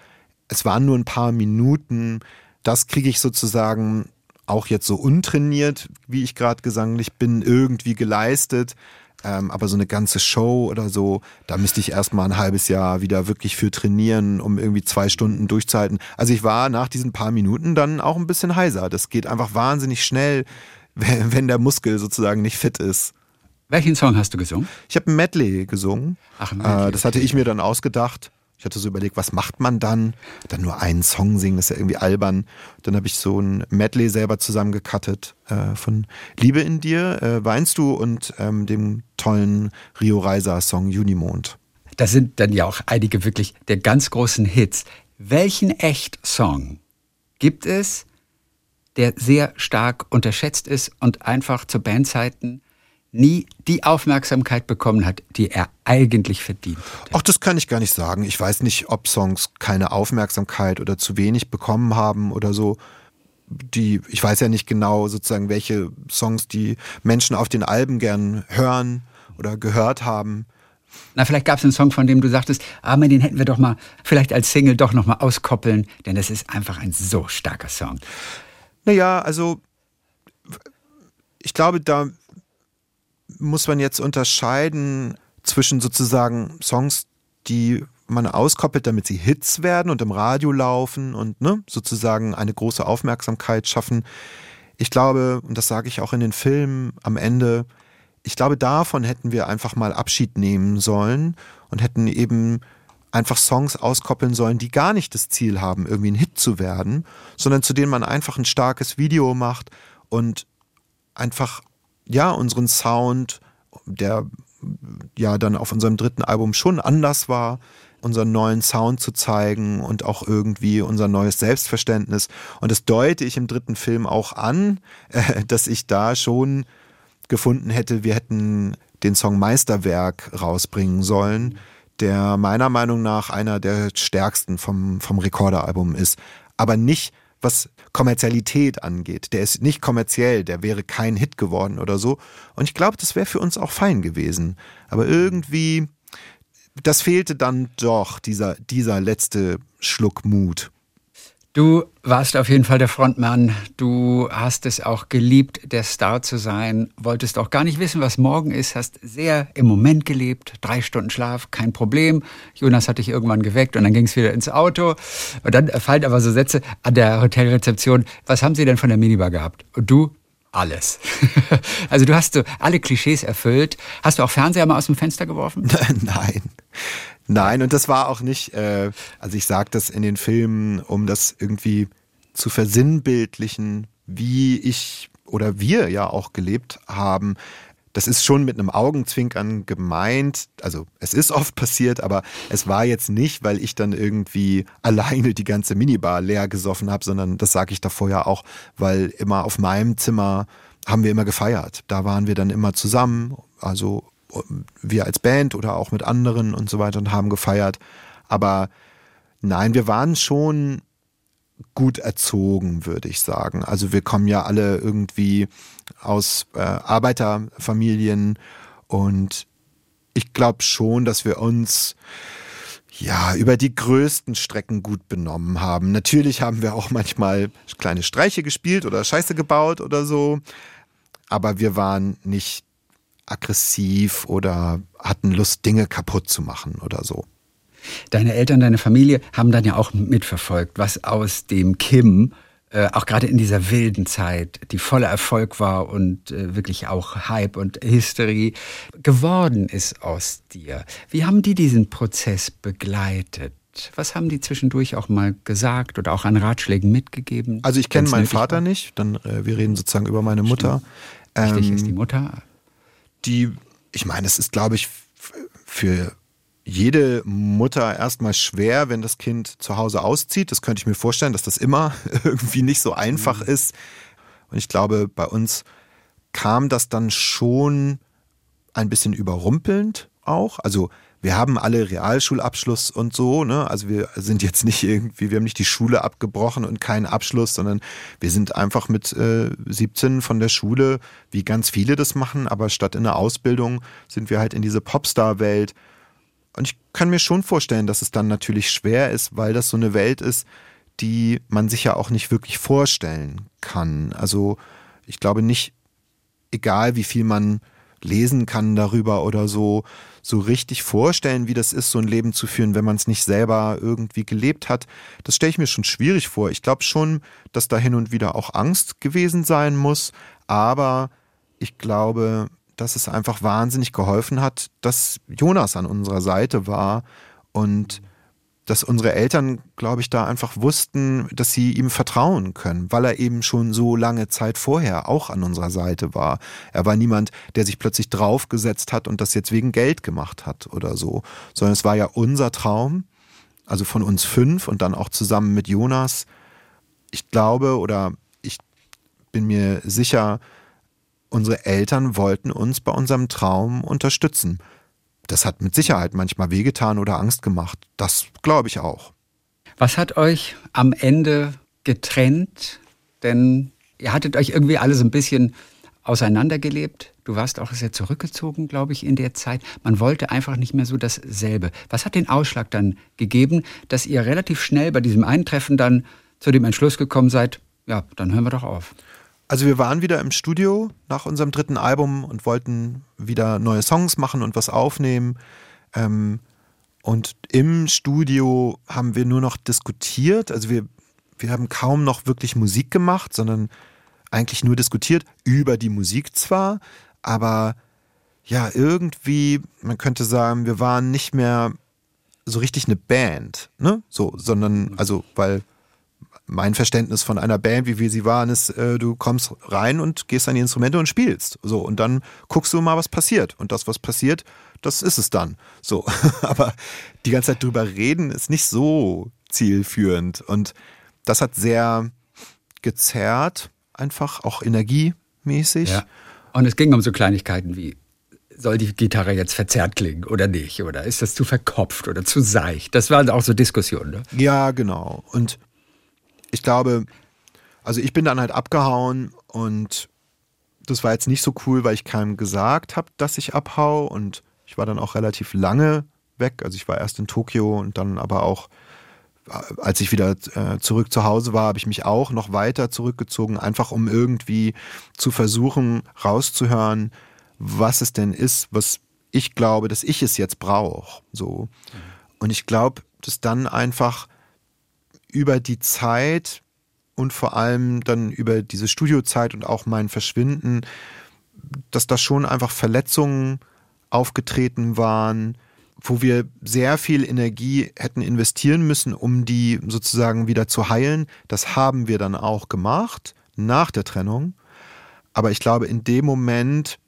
S2: es waren nur ein paar Minuten. Das kriege ich sozusagen auch jetzt so untrainiert, wie ich gerade gesanglich bin, irgendwie geleistet. Ähm, aber so eine ganze Show oder so, da müsste ich erstmal ein halbes Jahr wieder wirklich für trainieren, um irgendwie zwei Stunden durchzuhalten. Also ich war nach diesen paar Minuten dann auch ein bisschen heiser. Das geht einfach wahnsinnig schnell, wenn, der Muskel sozusagen nicht fit ist.
S3: Welchen Song hast du gesungen?
S2: Ich habe ein Medley gesungen. Ach, ein Medley. Äh, das hatte ich mir dann ausgedacht. Ich hatte so überlegt, was macht man dann? Dann nur einen Song singen, ist ja irgendwie albern. Dann habe ich so ein Medley selber zusammengekattet äh, von Liebe in dir, äh, Weinst du und ähm, dem tollen Rio Reiser Song Junimond.
S3: Das sind dann ja auch einige wirklich der ganz großen Hits. Welchen Echt-Song gibt es, der sehr stark unterschätzt ist und einfach zu Bandzeiten nie die Aufmerksamkeit bekommen hat, die er eigentlich verdient.
S2: Ach, das kann ich gar nicht sagen. Ich weiß nicht, ob Songs keine Aufmerksamkeit oder zu wenig bekommen haben oder so. Die, ich weiß ja nicht genau sozusagen, welche Songs die Menschen auf den Alben gern hören oder gehört haben.
S3: Na, vielleicht gab es einen Song, von dem du sagtest, aber ah, den hätten wir doch mal vielleicht als Single doch noch mal auskoppeln, denn das ist einfach ein so starker Song.
S2: Naja, also ich glaube, da muss man jetzt unterscheiden zwischen sozusagen Songs, die man auskoppelt, damit sie Hits werden und im Radio laufen und ne, sozusagen eine große Aufmerksamkeit schaffen. Ich glaube, und das sage ich auch in den Filmen am Ende, ich glaube, davon hätten wir einfach mal Abschied nehmen sollen und hätten eben einfach Songs auskoppeln sollen, die gar nicht das Ziel haben, irgendwie ein Hit zu werden, sondern zu denen man einfach ein starkes Video macht und einfach ja, unseren Sound, der ja dann auf unserem dritten Album schon anders war, unseren neuen Sound zu zeigen und auch irgendwie unser neues Selbstverständnis. Und das deute ich im dritten Film auch an, äh, dass ich da schon gefunden hätte, wir hätten den Song Meisterwerk rausbringen sollen, der meiner Meinung nach einer der stärksten vom, vom Rekorderalbum ist. Aber nicht was Kommerzialität angeht. Der ist nicht kommerziell, der wäre kein Hit geworden oder so. Und ich glaube, das wäre für uns auch fein gewesen. Aber irgendwie, das fehlte dann doch, dieser, dieser letzte Schluck Mut.
S3: Du warst auf jeden Fall der Frontmann. Du hast es auch geliebt, der Star zu sein. Wolltest auch gar nicht wissen, was morgen ist. Hast sehr im Moment gelebt. Drei Stunden Schlaf, kein Problem. Jonas hat dich irgendwann geweckt und dann ging es wieder ins Auto. Und dann fallen aber so Sätze an der Hotelrezeption. Was haben Sie denn von der Minibar gehabt? Und du? Alles. also du hast so alle Klischees erfüllt. Hast du auch Fernseher mal aus dem Fenster geworfen?
S2: Nein. Nein, und das war auch nicht, äh, also ich sage das in den Filmen, um das irgendwie zu versinnbildlichen, wie ich oder wir ja auch gelebt haben. Das ist schon mit einem Augenzwinkern gemeint. Also es ist oft passiert, aber es war jetzt nicht, weil ich dann irgendwie alleine die ganze Minibar leer gesoffen habe, sondern das sage ich davor ja auch, weil immer auf meinem Zimmer haben wir immer gefeiert. Da waren wir dann immer zusammen. Also wir als Band oder auch mit anderen und so weiter und haben gefeiert. Aber nein, wir waren schon gut erzogen, würde ich sagen. Also wir kommen ja alle irgendwie aus äh, Arbeiterfamilien und ich glaube schon, dass wir uns ja, über die größten Strecken gut benommen haben. Natürlich haben wir auch manchmal kleine Streiche gespielt oder Scheiße gebaut oder so, aber wir waren nicht aggressiv oder hatten Lust, Dinge kaputt zu machen oder so.
S3: Deine Eltern, deine Familie haben dann ja auch mitverfolgt, was aus dem Kim, äh, auch gerade in dieser wilden Zeit, die voller Erfolg war und äh, wirklich auch Hype und Hysterie geworden ist aus dir. Wie haben die diesen Prozess begleitet? Was haben die zwischendurch auch mal gesagt oder auch an Ratschlägen mitgegeben?
S2: Also ich kenne meinen Vater war? nicht, dann äh, wir reden sozusagen über meine Mutter.
S3: Wichtig ähm, ist die Mutter
S2: die, ich meine, es ist, glaube ich, für jede Mutter erstmal schwer, wenn das Kind zu Hause auszieht. Das könnte ich mir vorstellen, dass das immer irgendwie nicht so einfach mhm. ist. Und ich glaube, bei uns kam das dann schon ein bisschen überrumpelnd auch. Also wir haben alle Realschulabschluss und so, ne? Also wir sind jetzt nicht irgendwie, wir haben nicht die Schule abgebrochen und keinen Abschluss, sondern wir sind einfach mit äh, 17 von der Schule, wie ganz viele das machen, aber statt in der Ausbildung sind wir halt in diese Popstar-Welt. Und ich kann mir schon vorstellen, dass es dann natürlich schwer ist, weil das so eine Welt ist, die man sich ja auch nicht wirklich vorstellen kann. Also ich glaube nicht, egal wie viel man lesen kann darüber oder so, so richtig vorstellen, wie das ist, so ein Leben zu führen, wenn man es nicht selber irgendwie gelebt hat. Das stelle ich mir schon schwierig vor. Ich glaube schon, dass da hin und wieder auch Angst gewesen sein muss, aber ich glaube, dass es einfach wahnsinnig geholfen hat, dass Jonas an unserer Seite war und dass unsere Eltern, glaube ich, da einfach wussten, dass sie ihm vertrauen können, weil er eben schon so lange Zeit vorher auch an unserer Seite war. Er war niemand, der sich plötzlich draufgesetzt hat und das jetzt wegen Geld gemacht hat oder so, sondern es war ja unser Traum, also von uns fünf und dann auch zusammen mit Jonas. Ich glaube oder ich bin mir sicher, unsere Eltern wollten uns bei unserem Traum unterstützen das hat mit Sicherheit manchmal wehgetan oder Angst gemacht. Das glaube ich auch.
S3: Was hat euch am Ende getrennt? Denn ihr hattet euch irgendwie alle so ein bisschen auseinandergelebt. Du warst auch sehr zurückgezogen, glaube ich, in der Zeit. Man wollte einfach nicht mehr so dasselbe. Was hat den Ausschlag dann gegeben, dass ihr relativ schnell bei diesem Eintreffen dann zu dem Entschluss gekommen seid, ja, dann hören wir doch auf?
S2: Also wir waren wieder im Studio nach unserem dritten Album und wollten wieder neue Songs machen und was aufnehmen. Ähm, und im Studio haben wir nur noch diskutiert. Also wir, wir haben kaum noch wirklich Musik gemacht, sondern eigentlich nur diskutiert über die Musik zwar, aber ja, irgendwie, man könnte sagen, wir waren nicht mehr so richtig eine Band, ne? So, sondern, also, weil mein Verständnis von einer Band, wie wir sie waren, ist, äh, du kommst rein und gehst an die Instrumente und spielst. So, und dann guckst du mal, was passiert. Und das, was passiert, das ist es dann. So. Aber die ganze Zeit drüber reden ist nicht so zielführend. Und das hat sehr gezerrt, einfach auch energiemäßig. Ja.
S3: Und es ging um so Kleinigkeiten wie, soll die Gitarre jetzt verzerrt klingen oder nicht? Oder ist das zu verkopft oder zu seicht? Das waren auch so Diskussionen. Ne?
S2: Ja, genau. Und ich glaube, also ich bin dann halt abgehauen und das war jetzt nicht so cool, weil ich keinem gesagt habe, dass ich abhau und ich war dann auch relativ lange weg. Also ich war erst in Tokio und dann aber auch, äh, als ich wieder äh, zurück zu Hause war, habe ich mich auch noch weiter zurückgezogen, einfach um irgendwie zu versuchen rauszuhören, was es denn ist, was ich glaube, dass ich es jetzt brauche. So. Und ich glaube, dass dann einfach über die Zeit und vor allem dann über diese Studiozeit und auch mein Verschwinden, dass da schon einfach Verletzungen aufgetreten waren, wo wir sehr viel Energie hätten investieren müssen, um die sozusagen wieder zu heilen. Das haben wir dann auch gemacht nach der Trennung. Aber ich glaube, in dem Moment,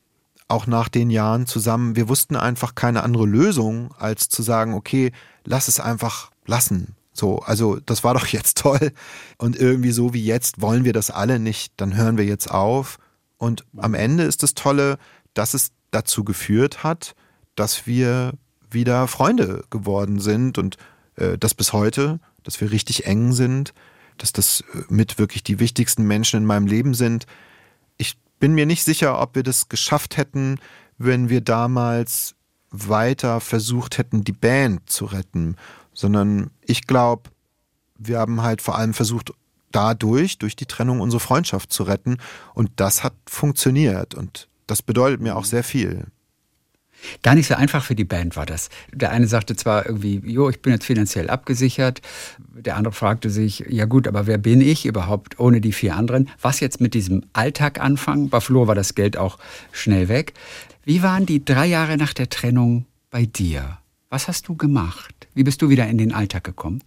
S2: auch nach den Jahren zusammen, wir wussten einfach keine andere Lösung, als zu sagen, okay, lass es einfach lassen. So, also das war doch jetzt toll. Und irgendwie so wie jetzt wollen wir das alle nicht, dann hören wir jetzt auf. Und am Ende ist das Tolle, dass es dazu geführt hat, dass wir wieder Freunde geworden sind und äh, das bis heute, dass wir richtig eng sind, dass das äh, mit wirklich die wichtigsten Menschen in meinem Leben sind. Ich bin mir nicht sicher, ob wir das geschafft hätten, wenn wir damals weiter versucht hätten, die Band zu retten sondern ich glaube, wir haben halt vor allem versucht, dadurch, durch die Trennung, unsere Freundschaft zu retten. Und das hat funktioniert. Und das bedeutet mir auch sehr viel.
S3: Gar nicht so einfach für die Band war das. Der eine sagte zwar irgendwie, jo, ich bin jetzt finanziell abgesichert. Der andere fragte sich, ja gut, aber wer bin ich überhaupt ohne die vier anderen? Was jetzt mit diesem Alltag anfangen? Bei Flo war das Geld auch schnell weg. Wie waren die drei Jahre nach der Trennung bei dir? Was hast du gemacht? Wie bist du wieder in den Alltag gekommen?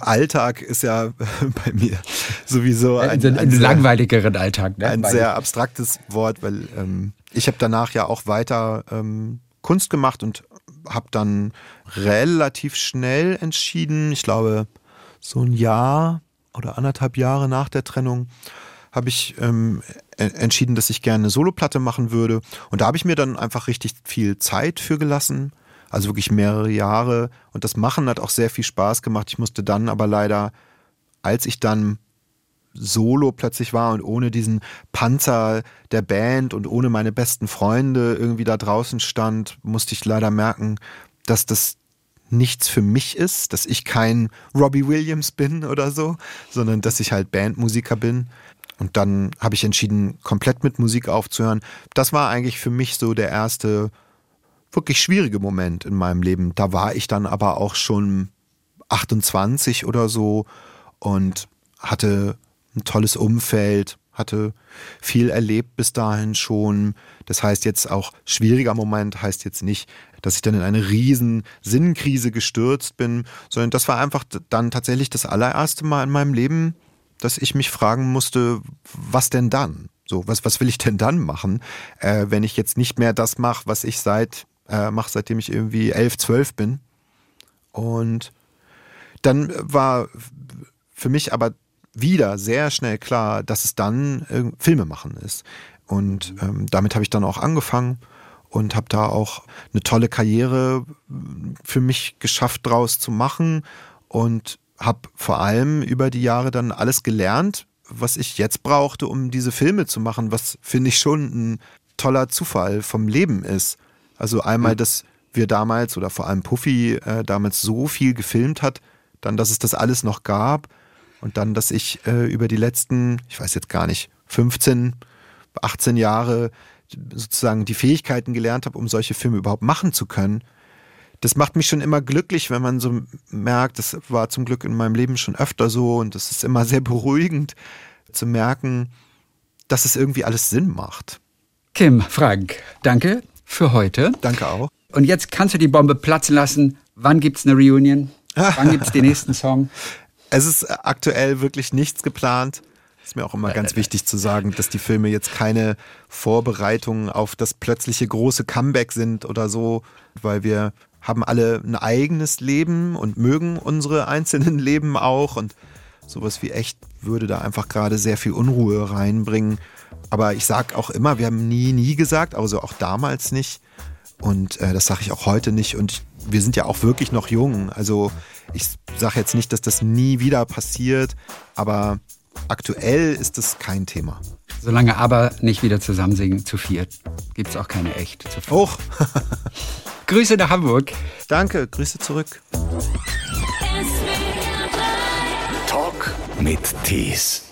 S2: Alltag ist ja bei mir sowieso ein,
S3: ein, ein langweiligeren Alltag.
S2: Ne? Ein sehr abstraktes Wort, weil ähm, ich habe danach ja auch weiter ähm, Kunst gemacht und habe dann relativ schnell entschieden, ich glaube so ein Jahr oder anderthalb Jahre nach der Trennung, habe ich ähm, entschieden, dass ich gerne eine Soloplatte machen würde. Und da habe ich mir dann einfach richtig viel Zeit für gelassen also wirklich mehrere Jahre. Und das Machen hat auch sehr viel Spaß gemacht. Ich musste dann aber leider, als ich dann solo plötzlich war und ohne diesen Panzer der Band und ohne meine besten Freunde irgendwie da draußen stand, musste ich leider merken, dass das nichts für mich ist, dass ich kein Robbie Williams bin oder so, sondern dass ich halt Bandmusiker bin. Und dann habe ich entschieden, komplett mit Musik aufzuhören. Das war eigentlich für mich so der erste wirklich schwierige Moment in meinem Leben. Da war ich dann aber auch schon 28 oder so und hatte ein tolles Umfeld, hatte viel erlebt bis dahin schon. Das heißt jetzt auch, schwieriger Moment heißt jetzt nicht, dass ich dann in eine riesen Sinnkrise gestürzt bin, sondern das war einfach dann tatsächlich das allererste Mal in meinem Leben, dass ich mich fragen musste, was denn dann? So, was, was will ich denn dann machen, äh, wenn ich jetzt nicht mehr das mache, was ich seit, äh, mache, seitdem ich irgendwie elf, zwölf bin. Und dann war für mich aber wieder sehr schnell klar, dass es dann äh, Filme machen ist. Und ähm, damit habe ich dann auch angefangen und habe da auch eine tolle Karriere für mich geschafft, draus zu machen und habe vor allem über die Jahre dann alles gelernt, was ich jetzt brauchte, um diese Filme zu machen, was finde ich schon ein toller Zufall vom Leben ist. Also einmal, dass wir damals oder vor allem Puffy äh, damals so viel gefilmt hat, dann, dass es das alles noch gab und dann, dass ich äh, über die letzten, ich weiß jetzt gar nicht, 15, 18 Jahre sozusagen die Fähigkeiten gelernt habe, um solche Filme überhaupt machen zu können. Das macht mich schon immer glücklich, wenn man so merkt, das war zum Glück in meinem Leben schon öfter so und das ist immer sehr beruhigend zu merken, dass es irgendwie alles Sinn macht.
S3: Kim, Frank, danke für heute.
S2: Danke auch.
S3: Und jetzt kannst du die Bombe platzen lassen. Wann gibt's eine Reunion? Wann gibt's den nächsten Song?
S2: Es ist aktuell wirklich nichts geplant. Ist mir auch immer ganz wichtig zu sagen, dass die Filme jetzt keine Vorbereitungen auf das plötzliche große Comeback sind oder so, weil wir haben alle ein eigenes Leben und mögen unsere einzelnen Leben auch und sowas wie echt würde da einfach gerade sehr viel Unruhe reinbringen. Aber ich sag auch immer, wir haben nie, nie gesagt, also auch damals nicht. Und äh, das sage ich auch heute nicht. Und wir sind ja auch wirklich noch jung. Also ich sage jetzt nicht, dass das nie wieder passiert, aber aktuell ist das kein Thema.
S3: Solange aber nicht wieder zusammen singen zu viert, gibt es auch keine echt zu viert.
S2: Hoch.
S3: Grüße nach Hamburg.
S2: Danke, Grüße zurück.
S1: Talk mit Tees.